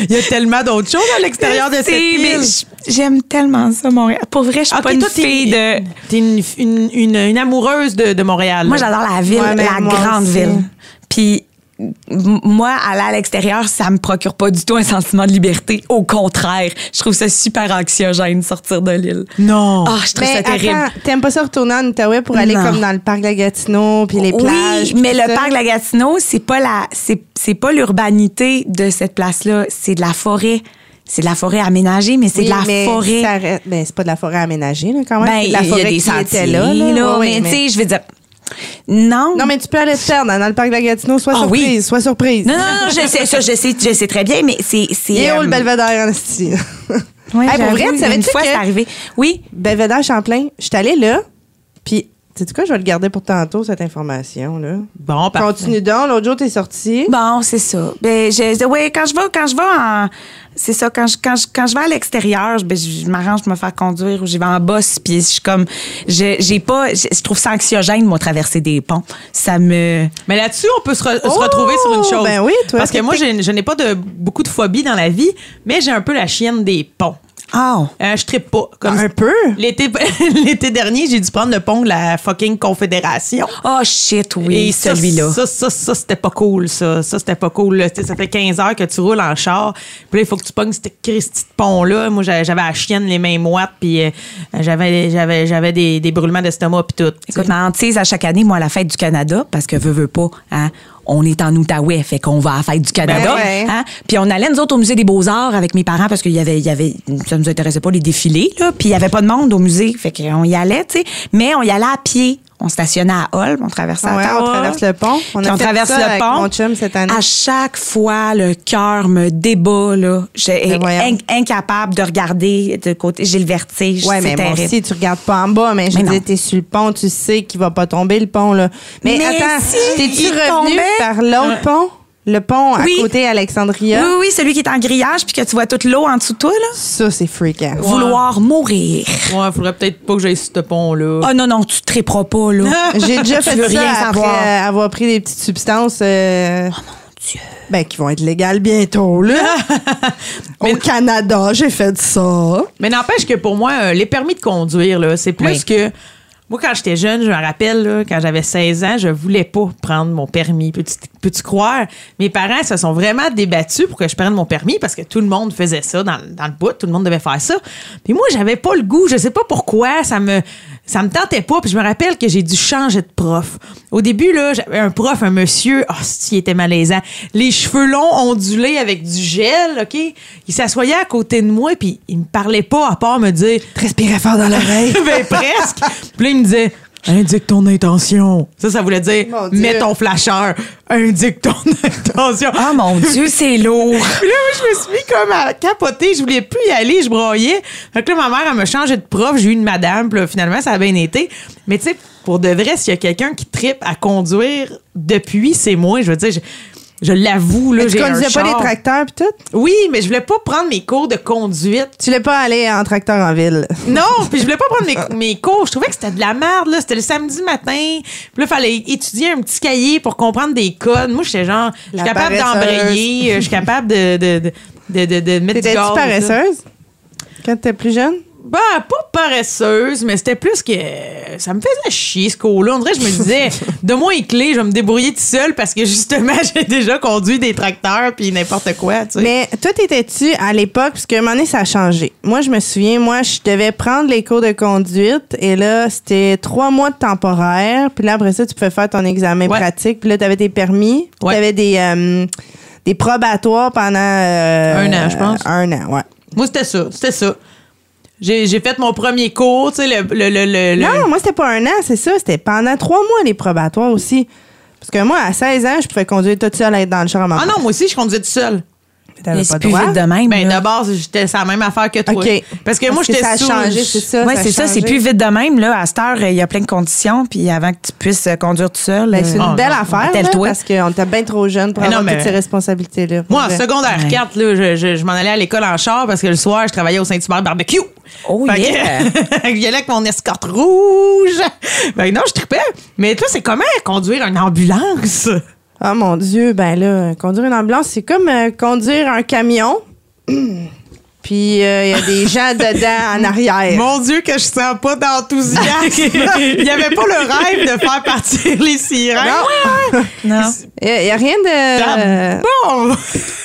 Il y a tellement d'autres choses à l'extérieur de cette île. j- J'aime tellement ça, Montréal. Pour vrai, je suis Ok, pas une toi, fille de. T'es une, une, une, une amoureuse de, de Montréal. Moi, j'adore la ville, Ouais, la moi grande aussi. ville. Puis moi, aller à l'extérieur, ça me procure pas du tout un sentiment de liberté. Au contraire, je trouve ça super anxiogène sortir de l'île. Non. Ah, je trouve Mais ça terrible. attends, t'aimes pas ça retourner en Outaouais pour aller Non. comme dans le parc de la Gatineau puis les plages? oui, mais le ça? parc de la Gatineau, c'est pas la, c'est, c'est pas l'urbanité de cette place-là, c'est de la forêt. C'est de la forêt aménagée, mais c'est Oui, de la mais forêt. ça ben, c'est pas de la forêt aménagée, là, quand même. Ben, c'est de la il y a forêt des qui sentiers, était là. là. là, Ouais, mais tu sais, je veux dire, non. Non, mais tu peux aller te perdre dans le parc de la Gatineau. Sois Ah surprise, oui. sois surprise. Non, non, non, je sais, ça, je sais, je sais très bien, mais c'est, où euh, le belvédère en esti? (laughs) ouais, Hey, pour vrai, tu une savais-tu fois, que- c'est arrivé. Oui. belvédère Champlain, je suis allée là, puis, tu sais quoi, je vais le garder pour tantôt, cette information-là. Bon, parfait. Continue donc. L'autre jour, t'es sorti. Bon, c'est ça. Ben, je, ouais, quand je vais, quand je vais en, c'est ça, quand je, quand je, quand je vais à l'extérieur, je, ben, je, je m'arrange pour me faire conduire ou j'y vais en bosse, puis je suis comme, je, j'ai pas, je, je trouve ça anxiogène, moi, traverser des ponts. Ça me, Mais là-dessus, on peut se, re- se Oh, retrouver sur une chose. ben oui, toi, Parce que t'es- moi, je n'ai pas de beaucoup de phobie dans la vie, mais j'ai un peu la chienne des ponts. Oh. Euh, je trippe pas. Comme Un peu? L'été, (laughs) l'été dernier, j'ai dû prendre le pont de la fucking Confédération. Oh shit, oui, celui-là. Ça, ça, ça, c'était pas cool, ça. Ça, c'était pas cool. là. Ça fait 15 heures que tu roules en char. Puis là, il faut que tu pognes cette Christie de pont-là. Moi, j'avais la chienne, les mains moites, puis euh, j'avais, j'avais, j'avais des, des brûlements d'estomac, puis tout. Écoute, ma hantise à chaque année, moi, à la fête du Canada, parce que veut, veut pas, hein, on est en Outaouais, fait qu'on va à la fête du Canada. Ben ouais. hein. Puis on allait, nous autres, au musée des Beaux-Arts avec mes parents, parce qu'il y avait, il y avait, ça nous intéressait pas les défilés, là. Puis il y avait pas de monde au musée, fait qu'on y allait, tu sais. Mais on y allait à pied. On stationnait à Holm, on traversait Ouais, à on Ottawa. traverse le pont. On a on fait traverse ça le avec pont. mon chum cette année. À chaque fois, le cœur me débat, là. J'ai Ben incapable de regarder de côté. J'ai le vertige. Ouais, mais moi terrible. aussi, tu regardes pas en bas, mais je Mais dire, t'es sur le pont, tu sais qu'il va pas tomber le pont, là. Mais, Mais attends, si, t'es-tu revenu tombait? par l'autre pont? Le pont Oui. à côté Alexandria? Oui, oui, celui qui est en grillage puis que tu vois toute l'eau en dessous de toi, là. Ça, c'est freakant. Vouloir mourir. Ouais, faudrait peut-être pas que j'aille sur ce pont-là. Oh non, non, tu te tréperas pas, là. (laughs) J'ai déjà fait ça rien après savoir. avoir pris des petites substances. euh, Dieu. ben, qui vont être légales bientôt, là. (laughs) Au Canada, j'ai fait ça. Mais n'empêche que pour moi, euh, les permis de conduire, là, c'est plus Oui. que. Moi, quand j'étais jeune, je me rappelle, quand j'avais 16 ans, je voulais pas prendre mon permis. Peux-tu, peux-tu croire? Mes parents se sont vraiment débattus pour que je prenne mon permis parce que tout le monde faisait ça dans, dans le bout, tout le monde devait faire ça. Puis moi, j'avais pas le goût, je sais pas pourquoi, ça me, ça me tentait pas. Puis je me rappelle que j'ai dû changer de prof. Au début, là, j'avais un prof, un monsieur, oh, il était malaisant. Les cheveux longs, ondulés avec du gel, OK? Il s'assoyait à côté de moi, puis il me parlait pas à part me dire Respirais fort dans l'oreille. (laughs) ben presque. Puis là, il me disait Indique ton intention. Ça, ça voulait dire. Mets ton flasheur. Indique ton (laughs) intention. Ah mon Dieu, c'est lourd. (laughs) Puis là, moi, je me suis mis comme à capoter. Je voulais plus y aller. Je broyais. Fait que là, ma mère, elle me changé de prof. J'ai eu une madame. Puis là, finalement, ça a bien été. Mais tu sais, pour de vrai, s'il y a quelqu'un qui tripe à conduire depuis, c'est moi. Je veux dire, je, je l'avoue. là, Mais tu j'ai un conduisais pas char. les tracteurs pis tout? Oui, mais je voulais pas prendre mes cours de conduite. Tu voulais pas aller en tracteur en ville? (laughs) Non, puis je voulais pas prendre mes, mes cours. Je trouvais que c'était de la merde, là. C'était le samedi matin. Puis là, il fallait étudier un petit cahier pour comprendre des codes. Moi, j'étais genre, je suis capable d'embrayer, euh, je suis capable de, de, de, de, de, mettre du T'étais-tu gaz. là. paresseuse? Quand t'étais plus jeune? Ben, pas paresseuse, mais c'était plus que ça me faisait chier ce cours-là. On dirait que je me disais, (laughs) de moi les clés, je vais me débrouiller tout seul parce que justement, (laughs) j'ai déjà conduit des tracteurs puis n'importe quoi, tu sais. Mais toi, t'étais-tu à l'époque, parce qu'à un moment donné, ça a changé. Moi, je me souviens, moi, je devais prendre les cours de conduite et là, c'était trois mois de temporaire. Puis là, après ça, tu pouvais faire ton examen Ouais. pratique. Puis là, t'avais tes permis. Ouais. T'avais des, euh, des probatoires pendant... euh, Un an, je pense. Un an, ouais. Moi, c'était ça, c'était ça. J'ai fait mon premier cours, tu sais, le, le, le, le- Non, moi, c'était pas un an, c'est ça. C'était pendant trois mois, les probatoires aussi. Parce que moi, à 16 ans, je pouvais conduire toute seule, être dans le char à Ah non, moi aussi, je conduisais tout seul. T'avais Mais pas c'est le plus droit? vite de même. Ben, là. d'abord, j'étais c'est la même affaire que toi. OK. Parce que moi, j'étais ça a changé, c'est ça. Ouais, a c'est ça, c'est plus vite de même. Là. À cette heure, il y a plein de conditions. Puis avant que tu puisses euh, conduire tout seul. Ben, c'est une euh, Ah, belle non. affaire, là, Tel-toi. parce qu'on était bien trop jeune pour Mais non, avoir mais- toutes ces responsabilités-là. Moi, en secondaire Ouais. 4, là, je, je, je m'en allais à l'école en char parce que le soir, je travaillais au Saint-Hubert Barbecue. Oh, Fait que- yeah. (laughs) Que J'y allais avec mon escorte rouge. Ben non, je tripais. Mais toi, c'est comment conduire une ambulance? Ah mon Dieu, ben là, conduire une ambulance, c'est comme euh, conduire un camion. (clears throat) Puis euh, il y a des gens (laughs) dedans en arrière. Mon Dieu, que je sens pas d'enthousiasme. Il y avait pas le rêve de faire partir les sirènes. Non. Il y, a rien de. Bon!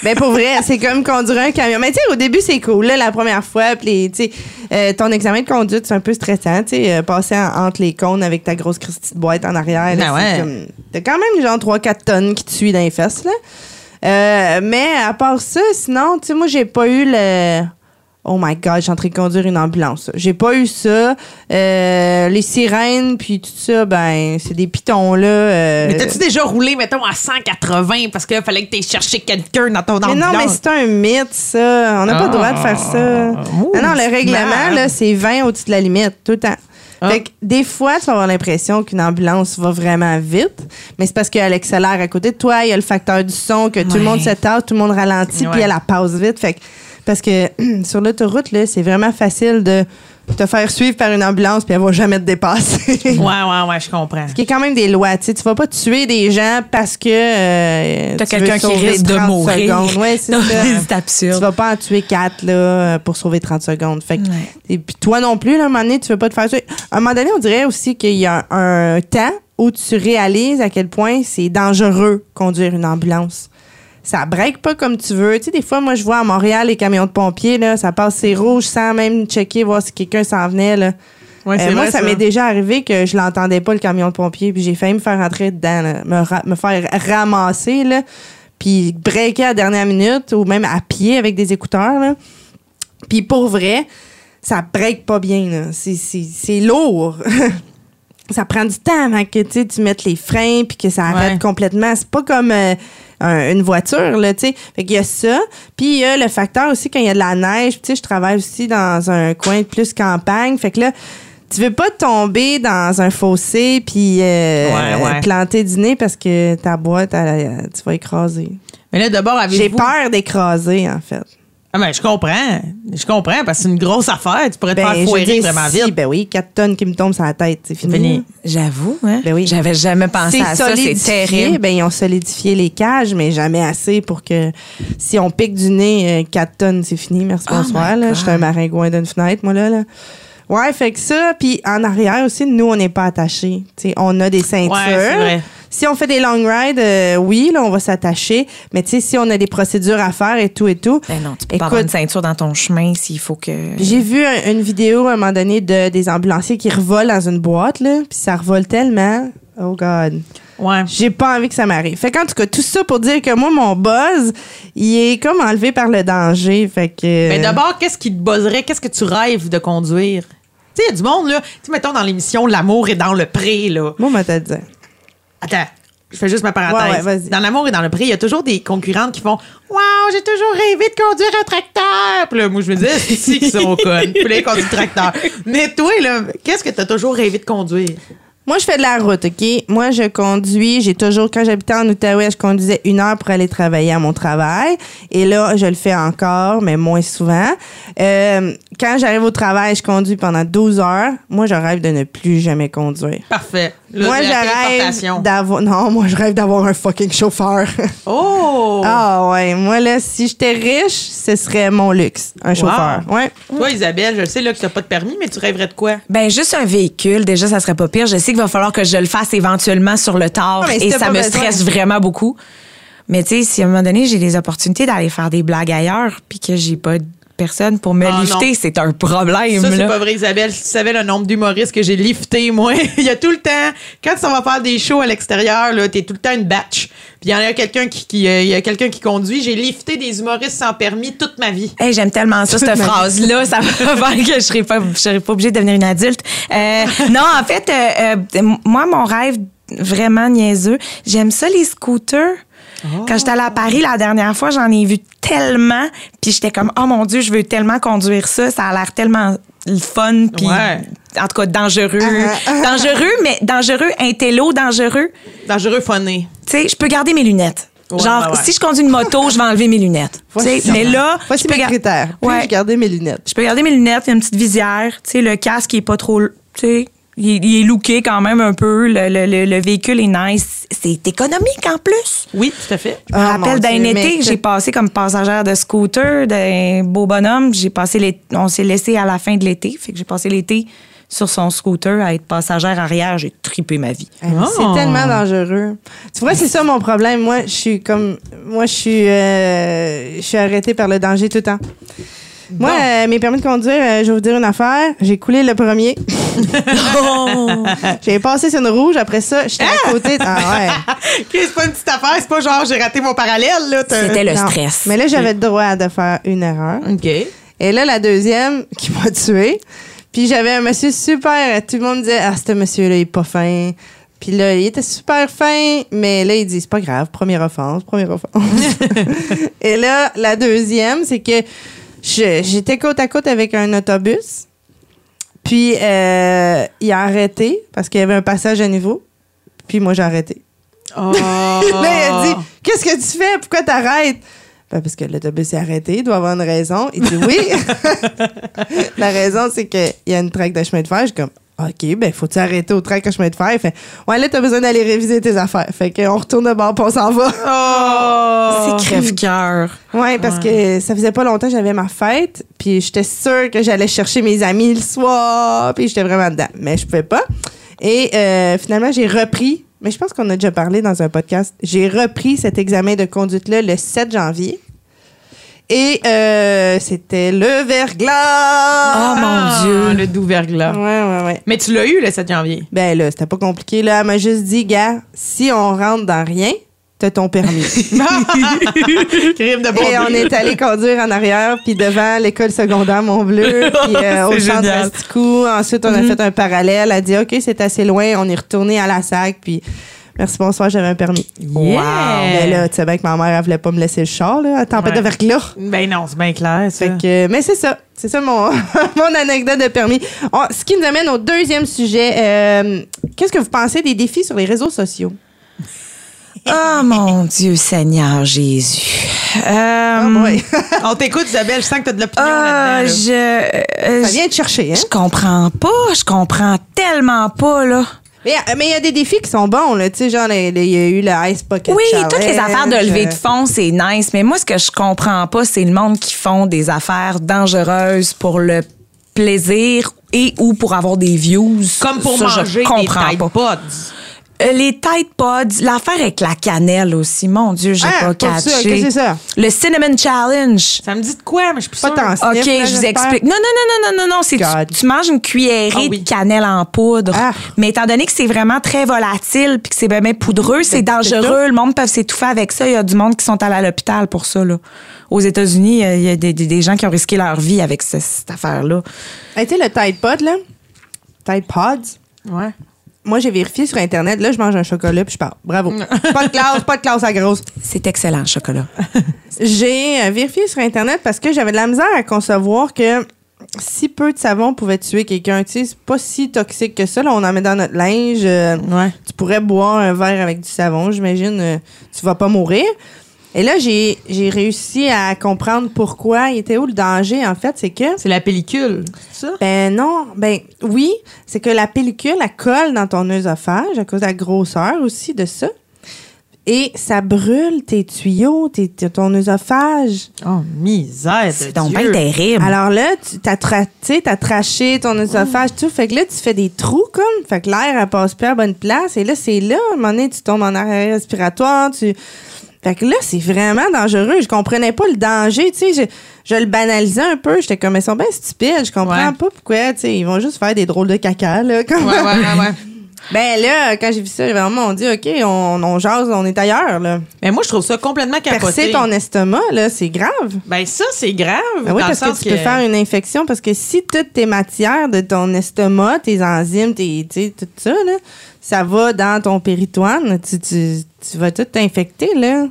Ben pour vrai, c'est comme conduire un camion. Mais tu sais, au début, c'est cool, là, la première fois. Puis, tu sais, euh, ton examen de conduite, c'est un peu stressant, tu sais, euh, passer en- entre les cônes avec ta grosse Christie de boîte en arrière. là, Ben ouais. T'as quand même genre 3-4 tonnes qui te suivent dans les fesses, là. Euh, mais à part ça, sinon, tu sais, moi, j'ai pas eu le. Oh my God, je suis en train de conduire une ambulance. J'ai pas eu ça. Euh, les sirènes, puis tout ça, ben, c'est des pitons, là. euh, Mais t'as-tu déjà roulé, mettons, à 180 parce qu'il fallait que t'aies cherché quelqu'un dans ton mais ambulance? non, mais c'est un mythe, ça. On n'a pas le droit de faire ça. Ouh, non, non, le règlement, là, c'est 20 au-dessus de la limite, tout le temps. Ah. Fait que des fois, tu vas avoir l'impression qu'une ambulance va vraiment vite, mais c'est parce qu'elle accélère à côté de toi, il y a le facteur du son, que tout le monde se tout le monde ralentit, puis elle la passe vite. Fait que, parce que (clears throat) sur l'autoroute, là, c'est vraiment facile de te faire suivre par une ambulance, puis elle va jamais te dépasser. Ouais, (laughs) ouais, ouais, je comprends. Il y a quand même des lois, tu sais, tu vas pas tuer des gens parce que euh, T'as quelqu'un qui risque de 30 mourir. secondes. Ouais, c'est (laughs) ça. c'est Tu absurde. vas pas en tuer quatre là, pour sauver 30 secondes. Fait que- Ouais. Et puis toi non plus, là, à un moment donné, tu veux pas te faire tuer. À un moment donné, on dirait aussi qu'il y a un, un temps où tu réalises à quel point c'est dangereux conduire une ambulance. Ça break pas comme tu veux. Tu sais, des fois, moi, je vois à Montréal les camions de pompiers, là, ça passe c'est rouge sans même checker, voir si quelqu'un s'en venait. Là. Ouais, Euh, moi, vrai, ça, m'est déjà arrivé que je l'entendais pas, le camion de pompier, puis j'ai failli me faire rentrer dedans, là, me, ra- me faire ramasser, là, puis breaker à la dernière minute, ou même à pied avec des écouteurs. Là. Puis pour vrai, ça break pas bien. là. C'est- C'est c'est lourd. (laughs) ça prend du temps avant que tu mettes les freins puis que ça arrête Ouais. complètement. C'est pas comme euh, un- une voiture, là, tu sais. Fait qu'il y a ça. Puis il y a le facteur aussi quand il y a de la neige. Tu sais, je travaille aussi dans un coin de plus campagne. Fait que là, tu veux pas tomber dans un fossé puis euh, Ouais, ouais. planter du nez parce que ta boîte, elle- elle- tu vas écraser. Mais là, d'abord, avez-vous... J'ai peur d'écraser, en fait. Ah, ben, je comprends. Je comprends, parce que c'est une grosse affaire. Tu pourrais te Ben, faire je foirer vraiment si, vite. Ben oui, 4 tonnes qui me tombent sur la tête, c'est fini. fini. J'avoue, hein? Ben oui. J'avais jamais pensé à ça. C'est terrible. Ben, ils ont solidifié les cages, mais jamais assez pour que si on pique du nez, 4 tonnes, c'est fini. Merci, Oh bonsoir. Je suis un maringouin d'une fenêtre, moi, là. là. Ouais, fait que ça, puis en arrière aussi, nous, on n'est pas attachés. Tu sais, on a des ceintures. Ouais, c'est vrai. Si on fait des long rides, euh, oui, là, on va s'attacher. Mais tu sais, si on a des procédures à faire et tout et tout. Ben non, tu peux pas avoir une ceinture dans ton chemin s'il faut que. J'ai vu un- une vidéo à un moment donné de des ambulanciers qui revolent dans une boîte, là, puis ça revole tellement. Oh God. Ouais. J'ai pas envie que ça m'arrive. Fait qu'en tout cas, tout ça pour dire que moi, mon buzz, il est comme enlevé par le danger. Fait que. Mais d'abord, qu'est-ce qui te buzzerait? Qu'est-ce que tu rêves de conduire? Tu sais, il y a du monde, là. Tu sais, mettons dans l'émission L'amour est dans le pré, là. Moi, moi, t'as dit. Attends, je fais juste ma parenthèse. Ouais, ouais, vas-y. dans L'amour et dans le pré, il y a toujours des concurrentes qui font Waouh, j'ai toujours rêvé de conduire un tracteur. Puis là, moi, je me disais, (laughs) c'est ici qu'ils sont connes. Puis là, ils conduisent le tracteur. Mais toi, là, qu'est-ce que t'as toujours rêvé de conduire? Moi, je fais de la route, OK? Moi, je conduis. J'ai toujours, quand j'habitais en Outaouais, je conduisais une heure pour aller travailler à mon travail. Et là, je le fais encore, mais moins souvent. Euh, quand j'arrive au travail, je conduis pendant 12 heures. Moi, je rêve de ne plus jamais conduire. Parfait. Moi, je rêve d'avoir. Non, moi, je rêve d'avoir un fucking chauffeur. (laughs) Oh! Ah ouais, moi là, si j'étais riche, ce serait mon luxe, un chauffeur. Ouais. Toi, Isabelle, je sais là, que tu n'as pas de permis, mais tu rêverais de quoi? Ben, juste un véhicule, déjà, ça serait pas pire. Je sais qu'il va falloir que je le fasse éventuellement sur le tard Ah, et ça me besoin. stresse vraiment beaucoup. Mais tu sais, si à un moment donné, j'ai des opportunités d'aller faire des blagues ailleurs puis que j'ai pas de personne pour me Ah, lifter, non. c'est un problème. Ça, c'est là. pas vrai, Isabelle. Si tu savais le nombre d'humoristes que j'ai lifté, moi, (laughs) il y a tout le temps, quand on va faire des shows à l'extérieur, là, t'es tout le temps une batch. Puis il y en a quelqu'un qui, qui, euh, il y a quelqu'un qui conduit. J'ai lifté des humoristes sans permis toute ma vie. Hey, j'aime tellement ça, Toute cette phrase-là. Ça va (laughs) faire que je serai pas, je serai pas obligée de devenir une adulte. Euh, non, en fait, euh, euh, moi, mon rêve vraiment niaiseux, j'aime ça, les scooters. Quand j'étais allée à Paris la dernière fois, j'en ai vu tellement, puis j'étais comme oh mon dieu, je veux tellement conduire ça, ça a l'air tellement le fun puis Ouais. en tout cas dangereux, Ah, dangereux mais dangereux intello dangereux. Dangereux phoné. Tu sais, je peux garder mes lunettes. Ouais, Genre ouais, si je conduis une moto, je vais enlever mes lunettes. Tu sais, Voici- mais là, je Voici peux mes critères. Puis, garder mes lunettes. je peux garder mes lunettes, il y a une petite visière, tu sais, le casque il est pas trop, tu sais, il, est- il est looké quand même un peu, le, le- le- le véhicule est nice, c'est économique en plus. Oui, tout à fait. Je me Ah, rappelle d'un été, j'ai passé comme passagère de scooter, d'un beau bonhomme, j'ai passé les, on s'est laissé à la fin de l'été, fait que j'ai passé l'été sur son scooter à être passagère arrière, j'ai tripé ma vie. Eh, mais Oh. C'est tellement dangereux. Tu vois, c'est ça mon problème. Moi, je suis comme. Moi, je suis. euh, je suis arrêtée par le danger tout le temps. Moi, euh, mes permis de conduire, euh, je vais vous dire une affaire. J'ai coulé le premier. (laughs) (laughs) J'ai passé sur une rouge. Après ça, j'étais à côté. Ah ouais. (laughs) OK, c'est pas une petite affaire, c'est pas genre j'ai raté mon parallèle, là. t'as- C'était le Non. stress. Mais là, j'avais le droit de faire une erreur. OK. Et là, la deuxième qui m'a tué. Puis j'avais un monsieur super. Tout le monde disait Ah, ce monsieur-là, il est pas fin. Puis là, il était super fin. Mais là, il dit C'est pas grave, première offense, première offense. Et là, la deuxième, c'est que j'étais côte à côte avec un autobus. Puis euh, il a arrêté parce qu'il y avait un passage à niveau. Puis moi, j'ai arrêté. Oh. (laughs) Là, il a dit Qu'est-ce que tu fais? Pourquoi t'arrêtes? Ben, Parce que l'autobus est arrêté, il doit avoir une raison. Il dit Oui. (laughs) (laughs) La raison, c'est qu'il y a une traque de chemin de fer. Je suis comme OK, ben, faut-tu arrêter au track de chemin de fer? Fait Ouais, là, t'as besoin d'aller réviser tes affaires. Fait qu'on retourne de bord, on s'en va. (laughs) Oh. C'est crève-cœur. Ouais, parce que ça faisait pas longtemps que j'avais ma fête, puis j'étais sûre que j'allais chercher mes amis le soir, puis j'étais vraiment dedans. Mais je pouvais pas. Et euh, finalement, j'ai repris, mais je pense qu'on a déjà parlé dans un podcast, j'ai repris cet examen de conduite-là le 7 janvier. Et euh, c'était le verglas. Oh mon Dieu. Ah, Le doux verglas. Ouais, ouais, ouais. Mais tu l'as eu le 7 janvier? Ben là, c'était pas compliqué. Là, elle m'a juste dit, gars, si on rentre dans rien, t'as ton permis. (laughs) Crime de bon Et on Dieu. est allé conduire en arrière, puis devant l'école secondaire Mont-Bleu, (laughs) puis euh, au génial. Rasticou. Ensuite, on a fait un parallèle. Elle a dit, OK, c'est assez loin. On est retourné à la SAC, puis merci, bonsoir, j'avais un permis. Yeah. Mais là, tu sais bien que ma mère, elle voulait pas me laisser le char, là, à tempête Ouais. de verglas. Ben non, c'est bien clair, ça. Fait que, mais c'est ça. C'est ça mon, (laughs) mon anecdote de permis. On- ce qui nous amène au deuxième sujet. Euh, Qu'est-ce que vous pensez des défis sur les réseaux sociaux? (laughs) Oh mon Dieu Seigneur Jésus. Euh, Oh. (laughs) On t'écoute, Isabelle. Je sens que t'as de l'opinion ah, là-dedans. là. je, euh, ça vient te chercher, hein? je comprends pas. Je comprends tellement pas, là. Mais mais il y a des défis qui sont bons, là. Tu sais, genre, il y a eu le Ice Pocket Oui, Challenge. toutes les affaires de levée de fonds, c'est nice. Mais moi, ce que je comprends pas, c'est le monde qui font des affaires dangereuses pour le plaisir et ou pour avoir des views. Comme pour Ça, manger je des comprends Tide pas. Pods. Euh, les Tide Pods, l'affaire avec la cannelle aussi, mon Dieu, j'ai Ah, pas catché. que ça? Le Cinnamon Challenge. Ça me dit de quoi, mais je suis Pas tant OK, là, je vous explique. Non, non, non, non, non, non, non. C'est tu, tu manges une cuillerée Ah oui. de cannelle en poudre. Ah. Mais étant donné que c'est vraiment très volatile puis que c'est bien, bien poudreux, c'est dangereux. Le monde peut s'étouffer avec ça. Il y a du monde qui sont allés à l'hôpital pour ça. Là. Aux États-Unis, euh, il y a des, des- des gens qui ont risqué leur vie avec ce- cette affaire-là. Hey, tu sais, le Tide Pod, là? Tide Pods? Ouais. Moi, j'ai vérifié sur Internet. Là, je mange un chocolat puis je pars. Bravo. (laughs) pas de classe, pas de classe à grosse. C'est excellent, le chocolat. (laughs) J'ai euh, vérifié sur Internet parce que j'avais de la misère à concevoir que si peu de savon pouvait tuer quelqu'un. Tu sais, c'est pas si toxique que ça. Là, on en met dans notre linge. euh, Ouais. tu pourrais boire un verre avec du savon, j'imagine. euh, tu vas pas mourir. Et là, j'ai j'ai réussi à comprendre pourquoi. Il était où le danger, en fait? C'est que. C'est la pellicule. C'est ça? Ben non, ben oui, c'est que la pellicule, elle colle dans ton œsophage à cause de la grosseur aussi de ça. Et ça brûle tes tuyaux, tes, ton œsophage. Oh, misère C'est donc bien terrible. Alors là, tu t'as tra- t'as traché ton œsophage, tout. Fait que là, tu fais des trous comme. Fait que l'air, elle passe plus à la bonne place. Et là, c'est là, à un moment donné, tu tombes en arrêt respiratoire. Tu... Fait que là, c'est vraiment dangereux. Je comprenais pas le danger. Tu sais, je, je le banalisais un peu. J'étais comme, ils sont bien stupides. Je comprends Ouais. pas pourquoi. Tu sais, ils vont juste faire des drôles de caca, là. comme- Ouais, ouais, ouais, ouais. Ben là, quand j'ai vu ça, vraiment, on dit, OK, on, on jase, on est ailleurs, là. Mais moi, je trouve ça complètement capoté. Percer ton estomac, là, c'est grave. Ben ça, c'est grave. Ben oui, dans parce le que tu peux faire une infection parce que si toutes tes matières de ton estomac, tes enzymes, tes, tout ça, là, ça va dans ton péritoine, tu, tu, tu vas tout t'infecter, là.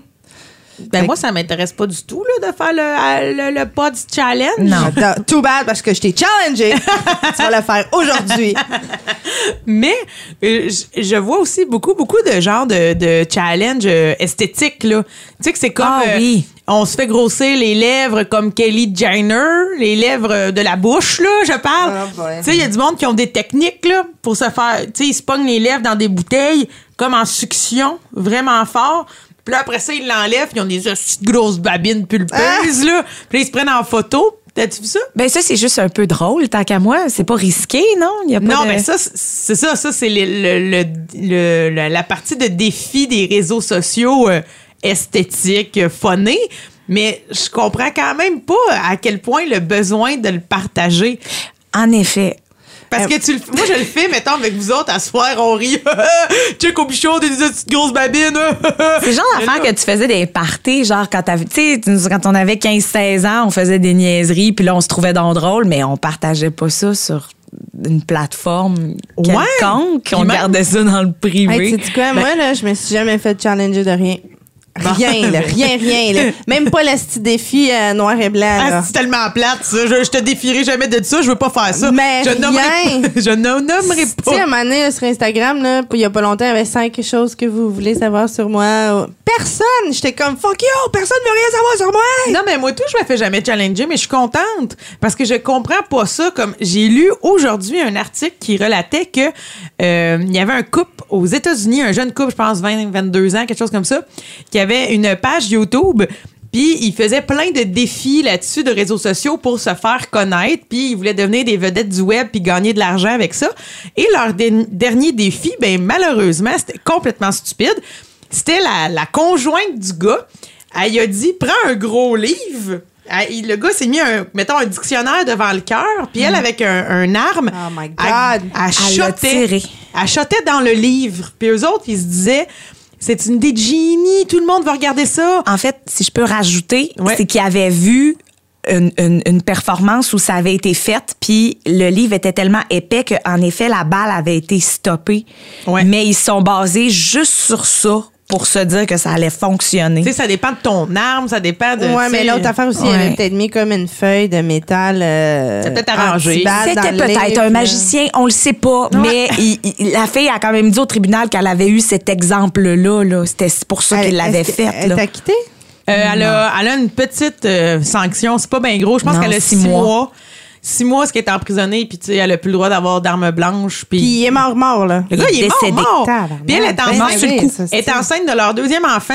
Ben moi, ça m'intéresse pas du tout là, de faire le, le, le pod challenge. Non. Too bad parce que je t'ai challengé. (laughs) tu vas le faire aujourd'hui. Mais euh, je- vois aussi beaucoup, beaucoup de genres de, de challenge euh, esthétiques. Là. Tu sais que c'est comme... Ah euh, oui. on se fait grossir les lèvres comme Kelly Jenner, les lèvres de la bouche, là, je parle. Ah, ouais. Tu sais, il y a du monde qui ont des techniques là, pour se faire... Tu sais, ils se pognent les lèvres dans des bouteilles comme en succion, vraiment fort. Puis là, après ça, ils l'enlèvent, ils ont des grosses babines pulpeuses, là. Puis là, ils se prennent en photo. T'as-tu vu ça? Ben ça, c'est juste un peu drôle, tant qu'à moi. C'est pas risqué, non? Y a pas Non, de- mais ça, c'est- ça. Ça, c'est le, le- le- la, la partie de défi des réseaux sociaux euh, esthétiques, euh, phonés. Mais je comprends quand même pas à quel point le besoin de le partager. En effet. Parce que tu le moi je le fais mettons avec vous autres à soir on rit (laughs) check au bichon des petites grosses babines (laughs) C'est le genre d'affaire que tu faisais des parties, genre quand t'avais, tu sais, quand on avait 15-16 ans, on faisait des niaiseries, puis là, on se trouvait dans drôle, mais on partageait pas ça sur une plateforme Ouais. quelconque. On même- gardait ça dans le privé. Hey, tu sais quoi, moi, là, je me suis jamais fait challenger de rien. Rien, là, (laughs) rien, rien. Là. Même pas le petit défi euh, noir et blanc. Ah, c'est tellement plate, ça. Je, je te défierai jamais de ça. Je veux pas faire ça. Mais je nommerai rien. pas- (laughs) je ne nommerai Tu sais, à un pas. moment donné, sur Instagram, là, il y a pas longtemps, il y avait cinq choses que vous voulez savoir sur moi. Personne! J'étais comme, fuck you! Personne veut rien savoir sur moi! Non, mais moi, tout, je me fais jamais challenger, mais je suis contente parce que je comprends pas ça. Comme j'ai lu aujourd'hui un article qui relatait que euh, il y avait un couple aux États-Unis, un jeune couple, je pense 20, 22 ans, quelque chose comme ça, qui avait une page YouTube. Puis il faisait plein de défis là-dessus de réseaux sociaux pour se faire connaître. Puis ils voulaient devenir des vedettes du web puis gagner de l'argent avec ça. Et leur dernier défi, ben malheureusement, c'était complètement stupide. C'était la, la conjointe du gars. Elle a dit prends un gros livre. Elle- il- le gars s'est mis un, mettons, un dictionnaire devant le cœur, puis elle, avec un, un arme, Oh my God. elle, elle Elle elle dans le livre. Puis eux autres, ils se disaient c'est une idée de génie, tout le monde va regarder ça. En fait, si je peux rajouter, Ouais. c'est qu'il avait vu une, une- une performance où ça avait été fait, puis le livre était tellement épais qu'en effet, la balle avait été stoppée. Ouais. Mais ils sont basés juste sur ça pour se dire que ça allait fonctionner. Tu sais, ça dépend de ton arme, ça dépend de. Ouais, mais l'autre affaire aussi, il avait Ouais. peut-être mis comme une feuille de métal. Euh, peut-être arrangé. C'était peut-être un magicien, on le sait pas, mais (laughs) il- il- la fille a quand même dit au tribunal qu'elle avait eu cet exemple-là. Là. C'était pour ça qu'il l'avait fait. Elle t'a quitté? Euh, elle, a, elle a une petite euh, sanction, c'est pas bien gros. Je pense qu'elle a six six, mois. mois. Six mois, ce qui est emprisonnée, puis tu sais, elle a plus le droit d'avoir d'armes blanches. Puis Puis il est mort, mort, là. le gars, il est mort, décédé. mort. Puis elle est Ben enceinte oui, ça, Elle est ça. enceinte de leur deuxième enfant.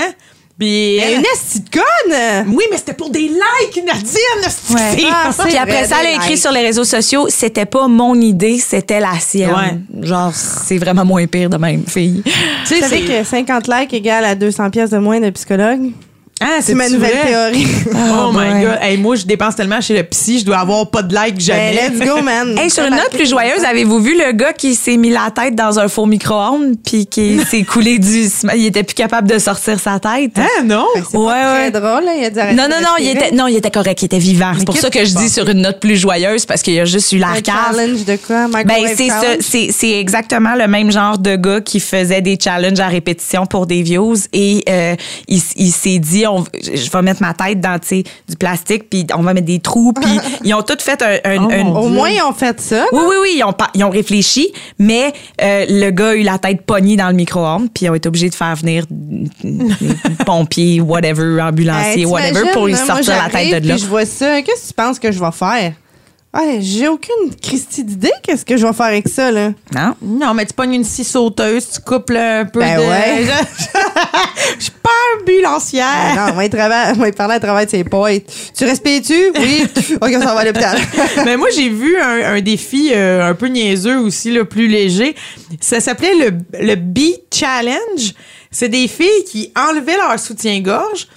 Puis Mais elle- une esti de conne! Oui, mais c'était pour des likes, Nadine! Ouais. Ah, c'est Puis après ça, elle a écrit likes. sur les réseaux sociaux, c'était pas mon idée, c'était la sienne. Genre, c'est vraiment moins pire de même, fille. Tu Tu sais, que 50 likes égale à 200 pièces de moins de psychologue? Ah, C'est ma nouvelle théorie. (laughs) Oh, my boy. God. Hey, moi, je dépense tellement chez le psy, je dois avoir pas de likes jamais. Ben, let's go, man. (laughs) Hey, sur une note plus joyeuse, avez-vous vu le gars qui s'est mis la tête dans un faux micro-ondes puis qui (laughs) s'est coulé du... Il était plus capable de sortir sa tête? Ah, non? C'est pas Ouais, très ouais. drôle, là. Il a dit Non, non, non, il était, non, il était correct, il était vivant. C'est pour ça que je dis sur une note plus joyeuse parce qu'il y a juste eu Un la cave. challenge de quoi? Ben, c'est ça, c'est, c'est exactement le même genre de gars qui faisait des challenges à répétition pour des views et euh, il, il s'est dit on, je vais mettre ma tête dans du plastique puis on va mettre des trous puis (laughs) ils ont tous fait un, un- Oh, un- Au moins, ils ont fait ça. oui oui oui ils ont ils ont réfléchi mais euh, le gars a eu la tête pognée dans le micro-ondes puis ils ont été obligés de faire venir des pompiers whatever ambulanciers Hey, whatever pour lui sortir la tête de là Puis je vois ça. Qu'est-ce que tu penses que je vais faire? Ouais, j'ai aucune Christie d'idée. Qu'est-ce que je vais faire avec ça, là? non? Non, mais tu pognes une scie sauteuse, tu coupes là, un peu Ben de... ouais. (laughs) Je suis pas ambulancière. Ben non, on va, y trava- on va y parler à travers de ses poètes. Tu respires-tu? Oui. (laughs) OK, ça va à l'hôpital. (laughs) Mais moi, j'ai vu un, un défi euh, un peu niaiseux aussi, le plus léger. Ça s'appelait le, le Beat Challenge. C'est des filles qui enlevaient leur soutien-gorge.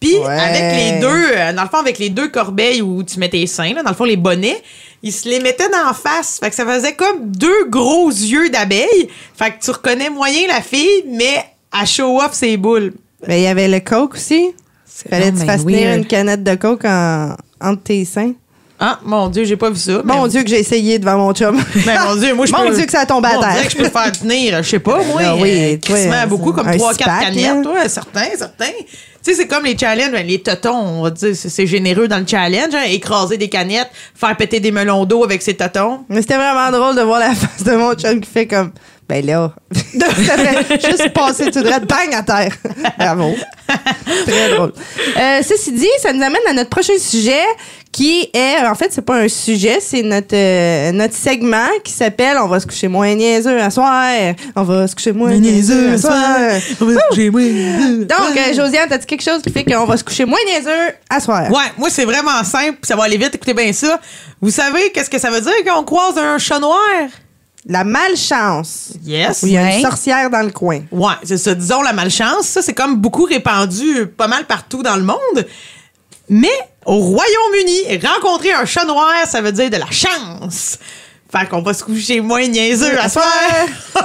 Puis Ouais. avec les deux, euh, dans le fond, avec les deux corbeilles où tu mets tes seins, là, dans le fond, les bonnets, ils se les mettaient d'en face. Fait que ça faisait comme deux gros yeux d'abeille. Fait que tu reconnais moyen la fille, mais à show off ses boules. Ben, il y avait le coke aussi. Fallait que tu fasses tenir une canette de coke en- entre tes seins. Ah, mon Dieu, j'ai pas vu ça. Mon mais- Dieu, que j'ai essayé devant mon chum. (laughs) Ben, mon Dieu, moi, je Mon peux- Dieu, que ça a tombé à terre. dirait que je peux faire tenir, je sais pas, moi. (laughs) Ah oui, euh, toi, beaucoup, comme un 3-4 six-pack, canettes, toi, certains, certains. Tu sais, c'est comme les challenges, ben, les totons, on va dire, c'est généreux dans le challenge, hein, écraser des canettes, faire péter des melons d'eau avec ses totons. Mais c'était vraiment drôle de voir la (laughs) face de mon chum qui fait comme ben là, (laughs) juste passer tout droit, bang à terre. Bravo. Très drôle. Euh, ceci dit, ça nous amène à notre prochain sujet qui est, en fait, c'est pas un sujet, c'est notre, euh, notre segment qui s'appelle On va se coucher moins niaiseux à soir. On va se coucher moins niaiseux à soir. Donc, euh, Josiane, t'as-tu quelque chose qui fait qu'on va se coucher moins niaiseux à soir? Ouais, moi, c'est vraiment simple, puis ça va aller vite, écoutez bien ça. Vous savez qu'est-ce que ça veut dire quand on croise un chat noir? La malchance. Yes. Où il y a Ouais. une sorcière dans le coin. Ouais, c'est ça. Disons la malchance. Ça, c'est comme beaucoup répandu pas mal partout dans le monde. Mais au Royaume-Uni, rencontrer un chat noir, ça veut dire de la chance. Fait qu'on va se coucher moins niaiseux à soir.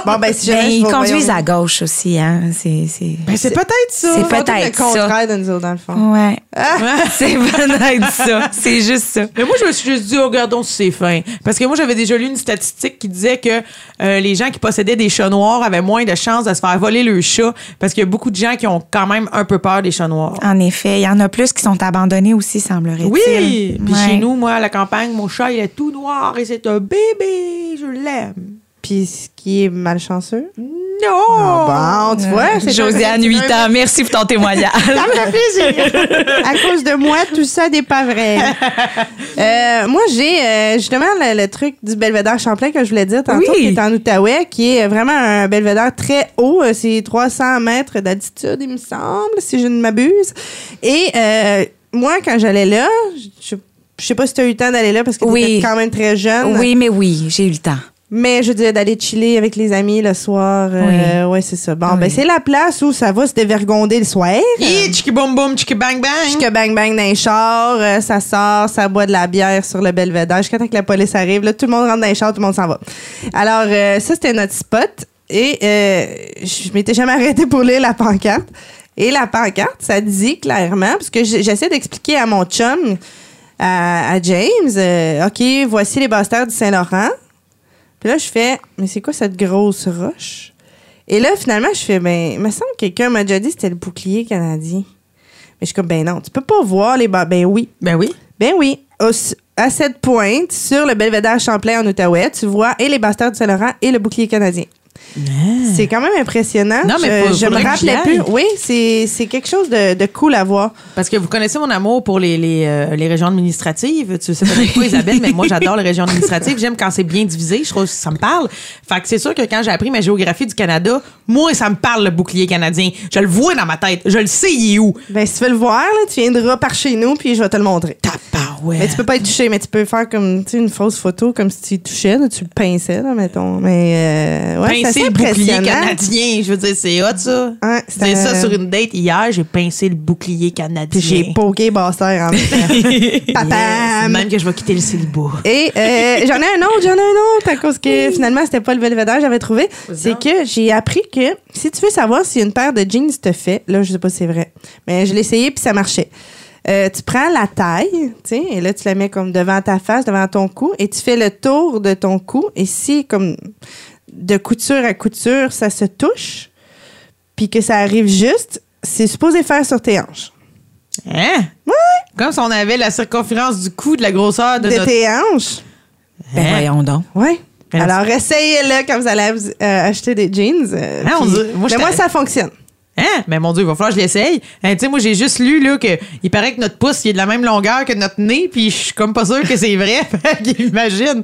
Bon, ben, si jamais Ben, je ils conduisent à gauche aussi, hein. C'est, c'est... Ben, c'est peut-être ça. C'est peut-être le ça. contraire de nous autres, dans le fond. Ouais. (laughs) c'est peut-être ça. C'est juste ça. Mais moi, je me suis juste dit, oh, regardons si c'est fin. Parce que moi, j'avais déjà lu une statistique qui disait que euh, les gens qui possédaient des chats noirs avaient moins de chances de se faire voler le chat parce qu'il y a beaucoup de gens qui ont quand même un peu peur des chats noirs. En effet, il y en a plus qui sont abandonnés aussi, semblerait-il. Oui! Puis Ouais. chez nous, moi, à la campagne, mon chat, il est tout noir et c'est un bébé. Je l'aime. Puis ce qui est malchanceux? Non! Ah, bon, tu vois, c'est Josiane, 8 ans, merci pour ton témoignage. Ça me fait plaisir. (laughs) à cause de moi, tout ça n'est pas vrai. (laughs) Euh, moi, j'ai euh, justement le, le truc du belvédère Champlain que je voulais dire tantôt, Oui. qui est en Outaouais, qui est vraiment un belvédère très haut. Euh, C'est 300 mètres d'altitude, il me semble, si je ne m'abuse. Et euh, moi, quand j'allais là, je, je sais pas si tu as eu le temps d'aller là parce que tu Oui. quand même très jeune. Oui, mais oui, j'ai eu le temps. Mais je dire, d'aller chiller avec les amis le soir. euh, ouais, c'est ça. Bon, Oui. ben, c'est la place où ça va se dévergonder le soir. Hi, chiki boum boum, chiki bang bang. Jusque bang bang dans les chars, euh, ça sort, ça boit de la bière sur le belvédère. Jusqu'à temps que la police arrive, là, tout le monde rentre dans les chars, tout le monde s'en va. Alors, euh, ça, c'était notre spot. Et euh, je m'étais jamais arrêtée pour lire la pancarte. Et la pancarte, ça dit clairement, parce que j'essaie d'expliquer à mon chum, à, à James, euh, OK, voici les bastards du Saint-Laurent. Puis là, je fais, mais c'est quoi cette grosse roche? Et là, finalement, je fais, ben, il me semble que quelqu'un m'a déjà dit que c'était le bouclier canadien. Mais je suis comme, ben non, tu peux pas voir les... ba- Ben oui, Ben oui. ben oui. Au- à cette pointe, sur le belvédère Champlain en Outaouais, tu vois et les bastards du Saint-Laurent et le bouclier canadien. C'est quand même impressionnant. Non, mais je, faut- je me faudrait que rappelais plus. Oui, c'est quelque chose de, de cool à voir. Parce que vous connaissez mon amour pour les, les, euh, les régions administratives. Tu sais peut-être pas, Isabelle, mais moi, j'adore les régions administratives. J'aime quand c'est bien divisé. Je trouve que ça me parle. Fait que c'est sûr que quand j'ai appris ma géographie du Canada, moi, ça me parle, le bouclier canadien. Je le vois dans ma tête. Je le sais, il est où. Ben, si tu veux le voir, là, tu viendras par chez nous, puis je vais te le montrer. Tabarouette. Mais tu peux pas être touché, mais tu peux faire comme une fausse photo, comme si tu touchais, tu le pinçais, là, mettons. Mais euh, ouais, c'est assez le bouclier canadien. Je veux dire, c'est hot, ça. Ouais, disais ça c'est- sur une date hier. J'ai pincé le bouclier canadien. J'ai poké Bastère en même temps. (laughs) Même que je vais quitter le célibat. Et euh, (laughs) j'en ai un autre, j'en ai un autre, à cause que finalement, c'était pas le belvédère que j'avais trouvé. C'est que j'ai appris que si tu veux savoir si une paire de jeans te fait, là, je sais pas si c'est vrai, mais je l'ai essayé puis ça marchait. Euh, tu prends la taille, tu sais, et là, tu la mets comme devant ta face, devant ton cou, et tu fais le tour de ton cou. Et si, comme de couture à couture, ça se touche, puis que ça arrive juste, c'est supposé faire sur tes hanches. Hein? Ouais. Comme si on avait la circonférence du cou de la grosseur de, De notre... tes hanches. Ben Hein? voyons donc. Oui. Mais là, Alors, essayez-le quand vous allez euh, acheter des jeans. euh, Hein, on dirait- moi, mais j'étais- moi, ça fonctionne. Hein? Mais mon Dieu, il va falloir que je l'essaye. Hein, tu sais, moi, j'ai juste lu là, que il paraît que notre pouce il est de la même longueur que notre nez, puis je suis comme pas sûre que c'est vrai. (laughs) Fait qu'imagine.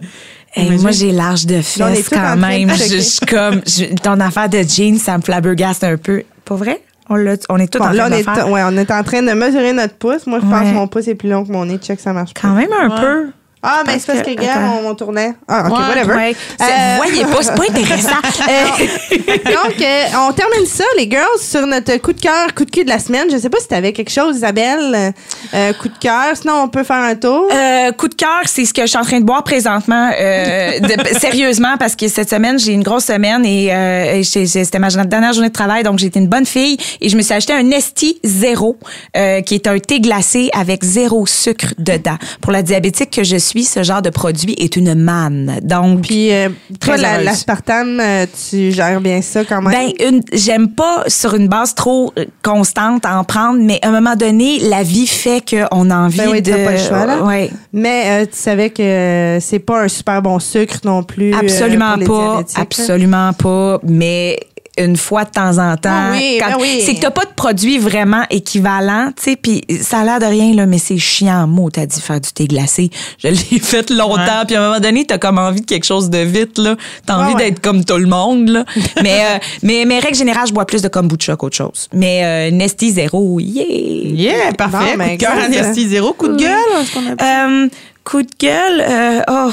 Hey, moi, j'ai l'âge de Là, on est fesses quand même. (laughs) Je, comme, je- ton affaire de jeans, ça me flabbergaste un peu. Pas vrai? On, est tous Bon, en là, train on de faire. ouais, on est en train de mesurer notre pouce. Moi, je pense que mon pouce est plus long que mon nez. Check, ça marche pas. Quand même un Ouais. peu. Ah, mais Parce c'est parce que, attends. on, on tournait. Ah, OK, Ouais, whatever. Ouais. C'est- Euh, Vous voyez pas, c'est pas intéressant. (laughs) Euh, Donc, euh, on termine ça, les girls, sur notre coup de cœur, coup de cul de la semaine. Je sais pas si tu avais quelque chose, Isabelle. euh, coup de cœur. Sinon, on peut faire un tour. Euh, coup de cœur, c'est ce que je suis en train de boire présentement. euh, de- (laughs) sérieusement, parce que cette semaine, j'ai une grosse semaine et euh, c'était ma dernière journée de travail, donc j'ai été une bonne fille et je me suis acheté un Nesti Zéro, euh, qui est un thé glacé avec zéro sucre dedans. Pour la diabétique que je suis, ce genre de produit est une manne. Donc, Puis, euh, toi, Très la- l'aspartame, euh, tu gères bien ça quand même? Ben, une, j'aime pas sur une base trop euh, constante à en prendre, mais à un moment donné, la vie fait qu'on a envie Ben oui, de. pas le choix, là. Ouais. Mais euh, tu savais que c'est pas un super bon sucre non plus. Absolument pas, absolument pas, mais une fois de temps en temps, Ah oui, ben oui. c'est que t'as pas de produit vraiment équivalent, tu sais, puis ça a l'air de rien là, mais c'est chiant, mot, t'as dit faire du thé glacé. Je l'ai (laughs) fait longtemps, puis à un moment donné, t'as comme envie de quelque chose de vite là, t'as envie d'être comme tout le monde là. (laughs) mais euh, mais mais règle générale, je bois plus de kombucha qu'autre chose. Mais euh, Nesti zéro, yeah. Yeah, parfait. Bon, ben, coup de cœur excellent. Anastie Zéro. Coup de gueule, ce qu'on appelle. Euh, coup de gueule, euh, oh,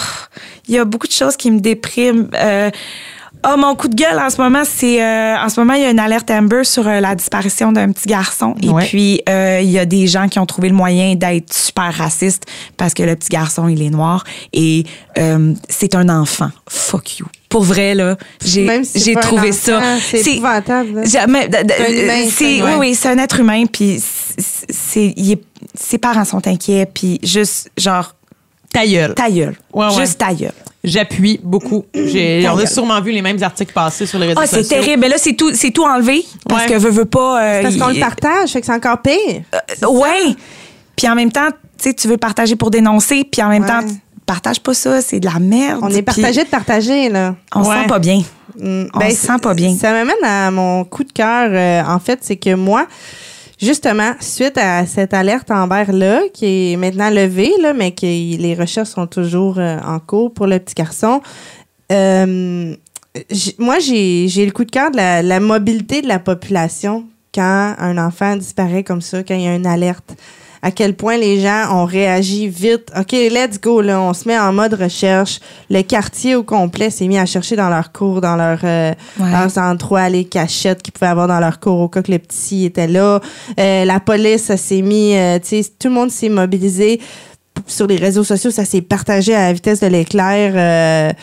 il y a beaucoup de choses qui me dépriment. Euh, Oh, mon coup de gueule en ce moment, c'est euh, en ce moment il y a une alerte Amber sur euh, la disparition d'un petit garçon et puis euh, il y a des gens qui ont trouvé le moyen d'être super racistes parce que le petit garçon il est noir et euh, c'est un enfant. Fuck you. Pour vrai là, j'ai si j'ai trouvé enfant, ça. c'est épouvantable, C'est oui humain. oui, c'est un être humain puis c'est ses parents sont inquiets puis juste genre Ta gueule. ta gueule. Ouais, ouais. Juste ta gueule. J'appuie beaucoup. J'ai- on a sûrement vu les mêmes articles passer sur les réseaux Ah, sociaux. c'est terrible. Mais là, c'est tout, c'est tout enlevé parce Ouais. que veut, veut pas. euh, Parce qu'on le partage, fait que c'est encore pire. Euh, ouais. Puis en même temps, tu sais, tu veux partager pour dénoncer, puis en même Ouais. temps, tu partages pas ça, c'est de la merde. On est partagé de partager, là. On se sent pas bien. Mm, On se sent pas bien. Ça m'amène à mon coup de cœur, euh, en fait, c'est que moi, justement, suite à cette alerte Amber-là, qui est maintenant levée, là, mais que les recherches sont toujours euh, en cours pour le petit garçon, euh, moi, j'ai le coup de cœur de la mobilité de la population quand un enfant disparaît comme ça, quand il y a une alerte. À quel point les gens ont réagi vite. OK, let's go, là, on se met en mode recherche. Le quartier au complet s'est mis à chercher dans leurs cours, dans leur, euh, Ouais. leurs endroits, les cachettes qu'ils pouvaient avoir dans leur cours au cas que le petit était là. Euh, la police, s'est mis, euh, tu sais, tout le monde s'est mobilisé. Sur les réseaux sociaux, ça s'est partagé à la vitesse de l'éclair. euh,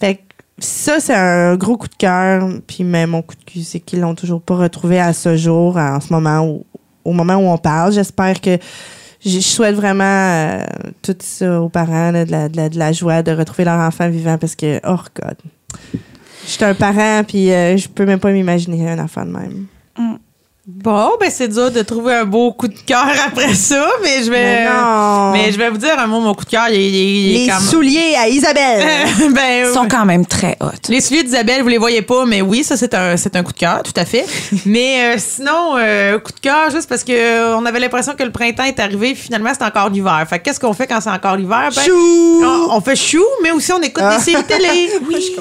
fait que ça, c'est un gros coup de cœur. Puis mais mon coup de cul, c'est qu'ils l'ont toujours pas retrouvé à ce jour, en ce moment où, au moment où on parle. J'espère que je souhaite vraiment euh, tout ça aux parents, de, la, de, la, joie de retrouver leur enfant vivant parce que, oh God. Je suis un parent, puis euh, je peux même pas m'imaginer un enfant de même. Bon, ben c'est dur de trouver un beau coup de cœur (laughs) après ça, mais je vais. Mais non. Mais je vais vous dire un mot, mon coup de cœur, il, est- il est- il est Les quand même- souliers à Isabelle! (laughs) ben, Ils sont quand même très hot. Les souliers d'Isabelle, vous les voyez pas, mais oui, ça c'est un c'est un coup de cœur, tout à fait. (laughs) mais euh, sinon, euh, coup de cœur juste parce que euh, on avait l'impression que le printemps est arrivé, finalement c'est encore l'hiver. Fait que qu'est-ce qu'on fait quand c'est encore l'hiver? Ben, Chou! On, on fait chou, mais aussi on écoute Ah. des séries télé. Oui,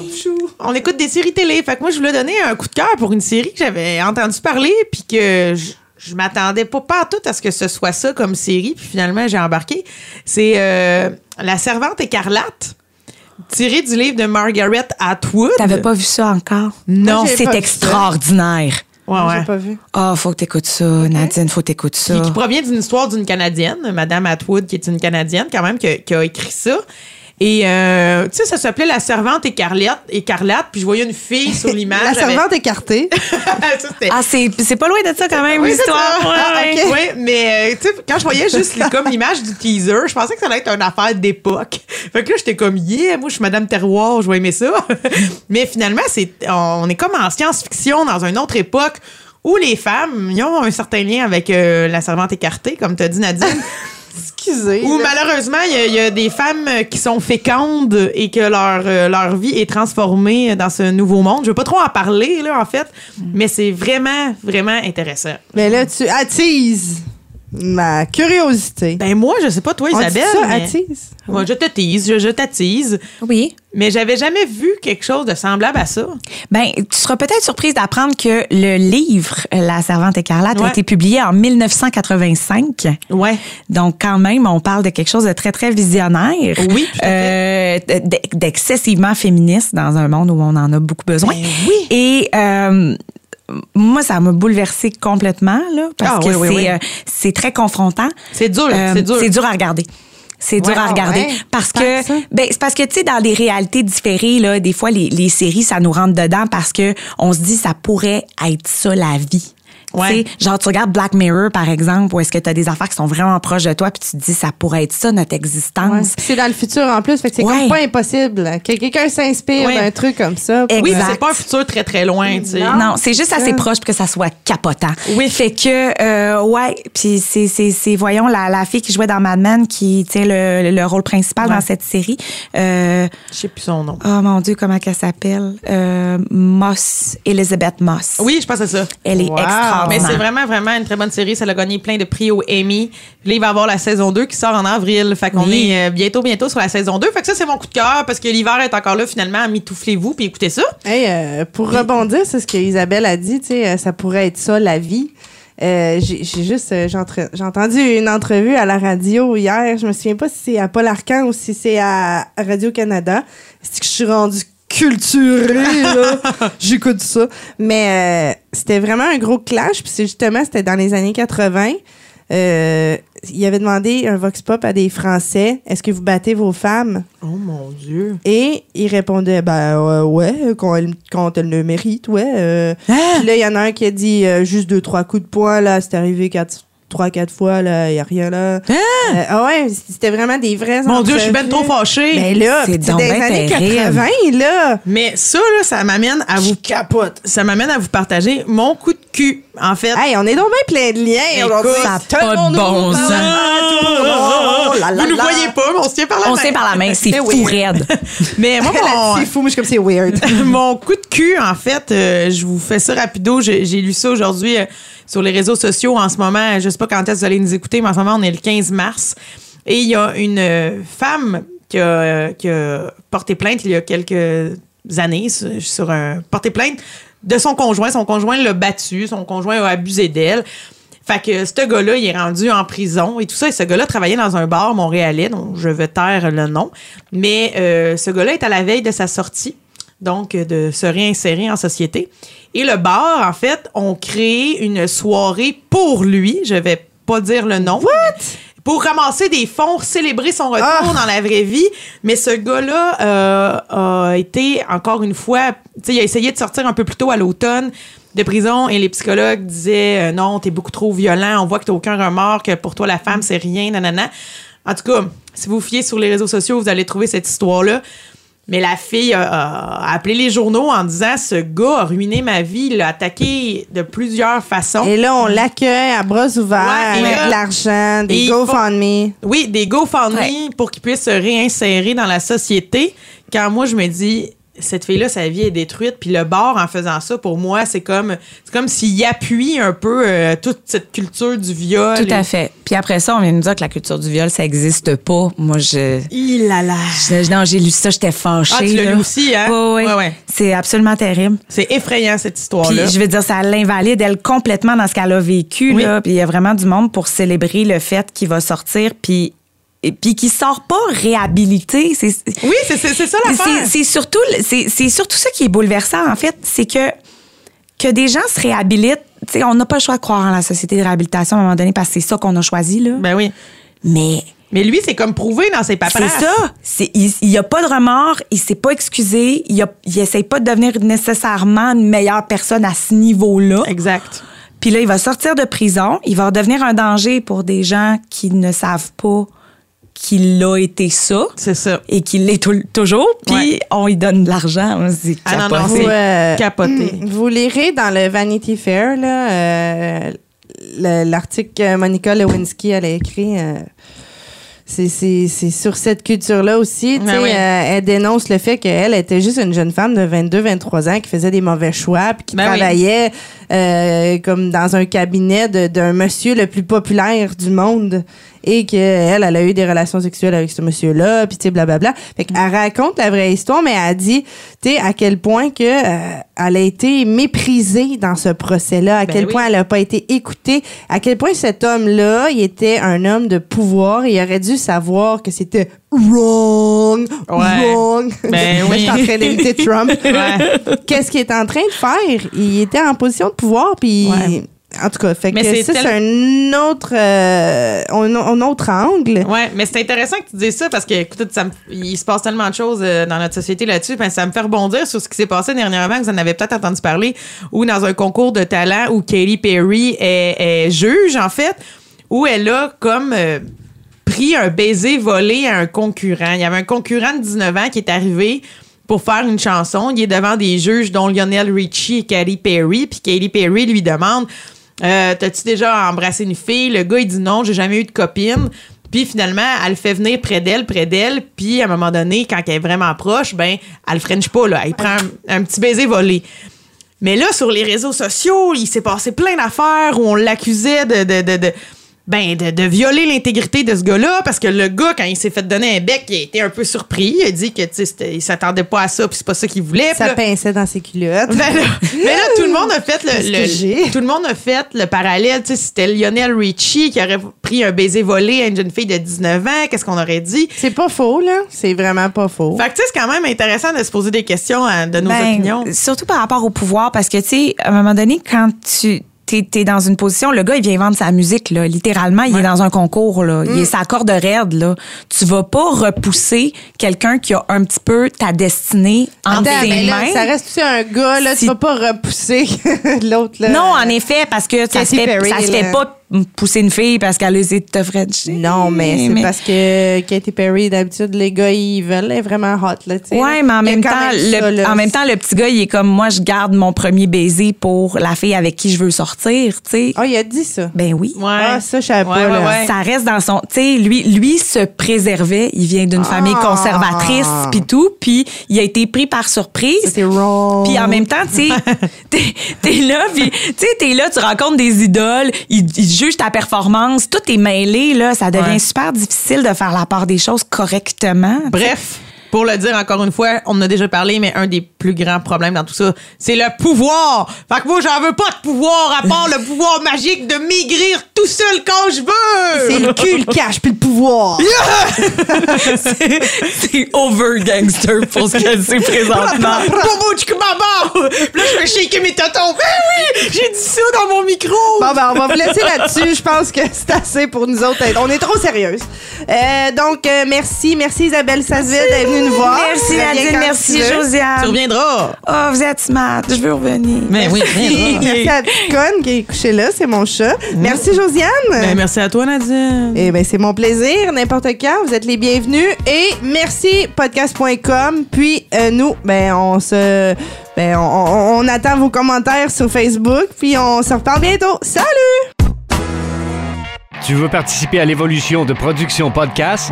on écoute des séries télé. Fait que moi je voulais donner un coup de cœur pour une série que j'avais entendu parler, puis que je, je m'attendais pas pas tout à ce que ce soit ça comme série, puis finalement j'ai embarqué. C'est euh, La Servante écarlate. Tiré du livre de Margaret Atwood. T'avais pas vu ça encore? Non. C'est extraordinaire. Ouais, ouais. J'ai pas vu. Ah, faut que t'écoutes ça, Nadine, faut que t'écoutes ça. Qui, qui provient d'une histoire d'une Canadienne, Madame Atwood, qui est une Canadienne quand même, qui a, qui a écrit ça. Et, euh, tu sais, ça s'appelait La Servante écarlate, écarlate puis je voyais une fille sur (laughs) l'image. La avec- servante écartée. (laughs) Ça, c'était- Ah, c'est c'est pas loin de ça quand même, Oui, c'est l'histoire. Ah, mais euh, tu sais, quand je voyais juste les- comme l'image du teaser, je pensais que ça allait être une affaire d'époque. Fait que là, j'étais comme, yeah, moi, je suis Madame Terroir, je vais aimer ça. (laughs) mais finalement, c'est, on est comme en science-fiction dans une autre époque où les femmes, ils ont un certain lien avec euh, la servante écartée, comme tu as dit, Nadine. Excusez. Là. malheureusement, il y a- il y, a des femmes euh, qui sont fécondes et que leur, euh, leur vie est transformée dans ce nouveau monde. Je veux pas trop en parler, là, en fait, mais c'est vraiment, vraiment intéressant. Mais là, tu attises ma curiosité. Ben moi, je sais pas toi, On dit Isabelle. ça, mais- attise? Moi, je te tease, je, je t'attise. Oui. Mais j'avais jamais vu quelque chose de semblable à ça. Ben, tu seras peut-être surprise d'apprendre que le livre La Servante écarlate a été publié en 1985. Ouais. Donc, quand même, on parle de quelque chose de très, très visionnaire. Oui, Euh, d- d'excessivement féministe dans un monde où on en a beaucoup besoin. Ben oui. Et euh, moi, ça m'a bouleversée complètement, là, parce Ah, que oui, oui, c'est oui. euh, c'est très confrontant. C'est dur, Euh, c'est dur. C'est dur à regarder. C'est dur à regarder ouais? parce que ben c'est parce que tu sais dans des réalités différées là des fois les, les séries ça nous rentre dedans parce que on se dit ça pourrait être ça la vie. Ouais. Tu sais, genre tu regardes Black Mirror par exemple où est-ce que tu as des affaires qui sont vraiment proches de toi puis tu te dis ça pourrait être ça notre existence. C'est dans le futur en plus, fait que c'est Ouais. comme pas impossible que quelqu'un s'inspire Ouais. d'un truc comme ça. pour- Oui, c'est pas un futur très très loin, tu sais. Non. Non, c'est juste assez proche pour que ça soit capotant. Oui. Fait que, euh, ouais, puis c'est, voyons, la, la fille qui jouait dans Mad Men, qui tient le, le rôle principal Ouais. dans cette série. Euh, Je sais plus son nom. oh mon Dieu, comment qu'elle s'appelle? Euh, Moss, Elizabeth Moss. Oui, je pense à ça. Elle est Wow. extraordinaire. Mais c'est vraiment, vraiment une très bonne série. Ça a gagné plein de prix au Emmy. Là, il va y avoir la saison 2 qui sort en avril. Fait qu'on Oui. est euh, bientôt, bientôt sur la saison 2. Fait que ça, c'est mon coup de cœur parce que l'hiver est encore là finalement. Mitouflez-vous puis écoutez ça. Hey, euh, pour rebondir sur ce que Isabelle a dit, tu sais, euh, ça pourrait être ça la vie. Euh, j'ai juste euh, j'ai entendu une entrevue à la radio hier. Je me souviens pas si c'est à Paul Arcan ou si c'est à Radio Canada. C'est que je suis rendue culturé, là. (laughs) J'écoute ça. Mais euh, c'était vraiment un gros clash. Puis c'est justement, c'était dans les années 80. Euh, il avait demandé un vox pop à des Français est-ce que vous battez vos femmes? Oh mon Dieu. Et il répondait ben euh, ouais, quand elles, quand le méritent, ouais. euh. Hein? Puis là, il y en a un qui a dit juste deux, trois coups de poing, là, c'est arrivé quatre, trois, quatre fois, là, il y a rien là. Hein? Euh, ah ouais, c'était vraiment des vrais Mon Dieu, je suis ben trop fâchée. Mais là, C'est c'est des ben années terrible. 80, là. Mais ça, là, ça m'amène à vous capote. Ça m'amène à vous partager mon coup de cul, en fait. Hey, on est donc bien plein de liens aujourd'hui. ça pas de bon sens. Ah. Oh là là vous ne voyez pas, mais on se tient par la On main. se tient par la main, c'est (laughs) fou weird. raide. (laughs) Mais moi, mon, C'est fou, mais je suis comme c'est weird. (laughs) mon coup de cul, en fait, euh, je vous fais ça rapido. J'ai lu ça aujourd'hui euh, sur les réseaux sociaux en ce moment. Je sais pas quand est-ce que vous allez nous écouter, mais en ce moment, on est le 15 mars. Et il y a une euh, femme qui a, euh, qui a porté plainte il y a quelques années sur, sur un... porté plainte de son conjoint. Son conjoint l'a battu. Son conjoint a abusé d'elle. Fait que ce gars-là, il est rendu en prison et tout ça. Et ce gars-là travaillait dans un bar montréalais, dont je vais taire le nom. Mais euh, ce gars-là est à la veille de sa sortie, donc de se réinsérer en société. Et le bar, en fait, ont créé une soirée pour lui. Je vais pas dire le nom. Pour ramasser des fonds, célébrer son retour Ah! dans la vraie vie. Mais ce gars-là euh, a été, encore une fois, tu sais, il a essayé de sortir un peu plus tôt à l'automne de prison et les psychologues disaient euh, non, t'es beaucoup trop violent, on voit que t'as aucun remords, que pour toi la femme c'est rien, nanana. En tout cas, si vous fiez sur les réseaux sociaux, vous allez trouver cette histoire-là. Mais la fille a, a appelé les journaux en disant ce gars a ruiné ma vie, il l'a attaqué de plusieurs façons. Et là, on l'accueille à bras ouverts Ouais, et avec là- de l'argent, des GoFundMe. Oui, des GoFundMe pour qu'il puisse se réinsérer dans la société. Quand moi, je me dis, cette fille-là, sa vie est détruite, puis le bar, en faisant ça, pour moi, c'est comme, c'est comme s'il appuie un peu euh, toute cette culture du viol. Tout à fait. Puis après ça, on vient nous dire que la culture du viol, ça existe pas. Moi, je. Il a non, j'ai lu ça, j'étais fâchée. Ah, tu l'as là. lu aussi, hein? Ouais, ouais. Ouais, ouais. C'est absolument terrible. C'est effrayant, cette Puis histoire-là. je veux dire, ça l'invalide, elle, complètement dans ce qu'elle a vécu. Oui. Là. Puis il y a vraiment du monde pour célébrer le fait qu'il va sortir, puis et puis qu'il sort pas réhabilité. C'est Oui, c'est, c'est, c'est ça l'affaire. c'est c'est surtout c'est c'est surtout ça qui est bouleversant en fait, c'est que que des gens se réhabilitent. Tu sais, on n'a pas le choix de croire en la société de réhabilitation à un moment donné parce que c'est ça qu'on a choisi là. Ben oui. Mais Mais lui, c'est comme prouvé dans ses c'est paperasses. ça. C'est, il n'y a pas de remords, il s'est pas excusé, il, a, il essaye pas de devenir nécessairement une meilleure personne à ce niveau-là. Exact. Puis là, il va sortir de prison, il va devenir un danger pour des gens qui ne savent pas qu'il a été ça C'est ça. et qu'il l'est tou- toujours. Puis Ouais. on lui donne de l'argent. C'est Ah non, non, capoté. c'est Vous, euh, capoté. Vous lirez dans le Vanity Fair là, euh, le- l'article que Monica Lewinsky elle a écrit. euh, c'est- c'est c'est sur cette culture-là aussi. tu sais, Ah oui. euh, elle dénonce le fait qu'elle était juste une jeune femme de 22-23 ans qui faisait des mauvais choix puis qui Ben oui. travaillait euh, comme dans un cabinet de- d'un monsieur le plus populaire du monde et qu'elle, elle a eu des relations sexuelles avec ce monsieur-là, puis tu sais, blablabla. Fait qu'elle raconte la vraie histoire, mais elle dit, tu sais, à quel point que euh, elle a été méprisée dans ce procès-là, à Ben quel oui. point elle a pas été écoutée, à quel point cet homme-là, il était un homme de pouvoir, il aurait dû savoir que c'était wrong, Ouais. wrong. Ben (laughs) oui. je suis en train d'imiter Trump. (laughs) Ouais. Qu'est-ce qu'il est en train de faire? Il était en position de pouvoir, puis... Ouais. En tout cas, fait Mais que c'est ça, tel- c'est un autre, euh, un, un autre angle. Ouais, mais c'est intéressant que tu dises ça parce que, écoute, ça me- il se passe tellement de choses euh, dans notre société là-dessus. Ben, ça me fait rebondir sur ce qui s'est passé dernièrement, que vous en avez peut-être entendu parler, ou dans un concours de talent où Katy Perry est, est juge, en fait, où elle a comme euh, pris un baiser volé à un concurrent. Il y avait un concurrent de 19 ans qui est arrivé pour faire une chanson. Il est devant des juges dont Lionel Richie et Katy Perry. Puis Katy Perry lui demande euh, T'as-tu déjà embrassé une fille? Le gars, il dit non, j'ai jamais eu de copine. Puis finalement, elle le fait venir près d'elle, près d'elle. Puis à un moment donné, quand elle est vraiment proche, ben, elle le pas. Là. Elle prend un, un petit baiser volé. Mais là, sur les réseaux sociaux, il s'est passé plein d'affaires où on l'accusait de, de, de, de- ben, de, de violer l'intégrité de ce gars-là parce que le gars, quand il s'est fait donner un bec, il a été un peu surpris. Il a dit que, tu sais, c'était- il s'attendait pas à ça puis c'est pas ça qu'il voulait. Ça là- pinçait dans ses culottes. ben là, mais là, tout le monde a fait le, tout le monde a fait le parallèle. Tu sais, c'était Lionel Richie qui aurait pris un baiser volé à une jeune fille de 19 ans. Qu'est-ce qu'on aurait dit? C'est pas faux, là. C'est vraiment pas faux. Fait que, tu sais, c'est quand même intéressant de se poser des questions à- de nos Ben, opinions. Surtout par rapport au pouvoir, parce que, tu sais, à un moment donné, quand tu t'es es dans une position, le gars, il vient vendre sa musique, là. Littéralement, il est dans un concours, là. Il est sa corde raide, là. Tu vas pas repousser quelqu'un qui a un petit peu ta destinée entre Attends, ses ben là, mains. ça reste aussi un gars, là? Si- Tu vas pas repousser (laughs) l'autre, là. Non, en effet, parce que ça se fait, Perry, ça se fait pas pousser une fille parce qu'elle a essayé de te frencher. Non, mais c'est parce que Katy Perry, d'habitude, les gars, ils veulent. Elle est vraiment hot, là, tu sais. Ouais, mais en même, temps, même le, ça, là. en même temps, le petit gars, il est comme moi, je garde mon premier baiser pour la fille avec qui je veux sortir, tu sais. Ah, il a dit ça. Ben oui. Ouais. Ah, ça, je savais Ouais, pas, ouais, là. ouais. Ça reste dans son, tu sais, lui, lui se préservait. Il vient d'une famille Ah. conservatrice, puis tout, puis il a été pris par surprise. C'était wrong. Puis en même temps, tu sais, (laughs) t'es, t'es là, puis tu sais, t'es là, tu rencontres des idoles, ils, ils jugent ta performance, tout est mêlé, là, ça devient Ouais. super difficile de faire la part des choses correctement. Bref, pour le dire encore une fois, on en a déjà parlé, mais un des plus grands problèmes dans tout ça, c'est le pouvoir. Fait que moi, j'en veux pas de pouvoir à part le pouvoir magique de maigrir tout seul quand je C'est veux. le cul, le cash, puis le pouvoir. (laughs) c'est, c'est over gangster pour ce qu'elle sait présentement. (laughs) Bobo. Puis là, je fais shaker mes tontons. Ben oui, j'ai dit ça dans mon micro. Bon, ben, on va vous laisser là-dessus. Je pense que c'est assez pour nous autres. On est trop sérieuses. Euh, donc, euh, merci. Merci Isabelle d'être venue nous voir. Merci Nadine, merci veux. Tu Josiane. reviendras. Oh, vous êtes smart, je veux revenir. Mais oui, reviendras. Merci à la petite conne qui est couchée là, c'est mon chat. Merci Josiane. Ben, merci à toi, Nadine. Eh ben c'est mon plaisir, n'importe quand, vous êtes les bienvenus et merci podcast.com. Puis euh, nous, ben on se ben on, on- on attend vos commentaires sur Facebook puis on se reparle bientôt. Salut! Tu veux participer à l'évolution de Production Podcast?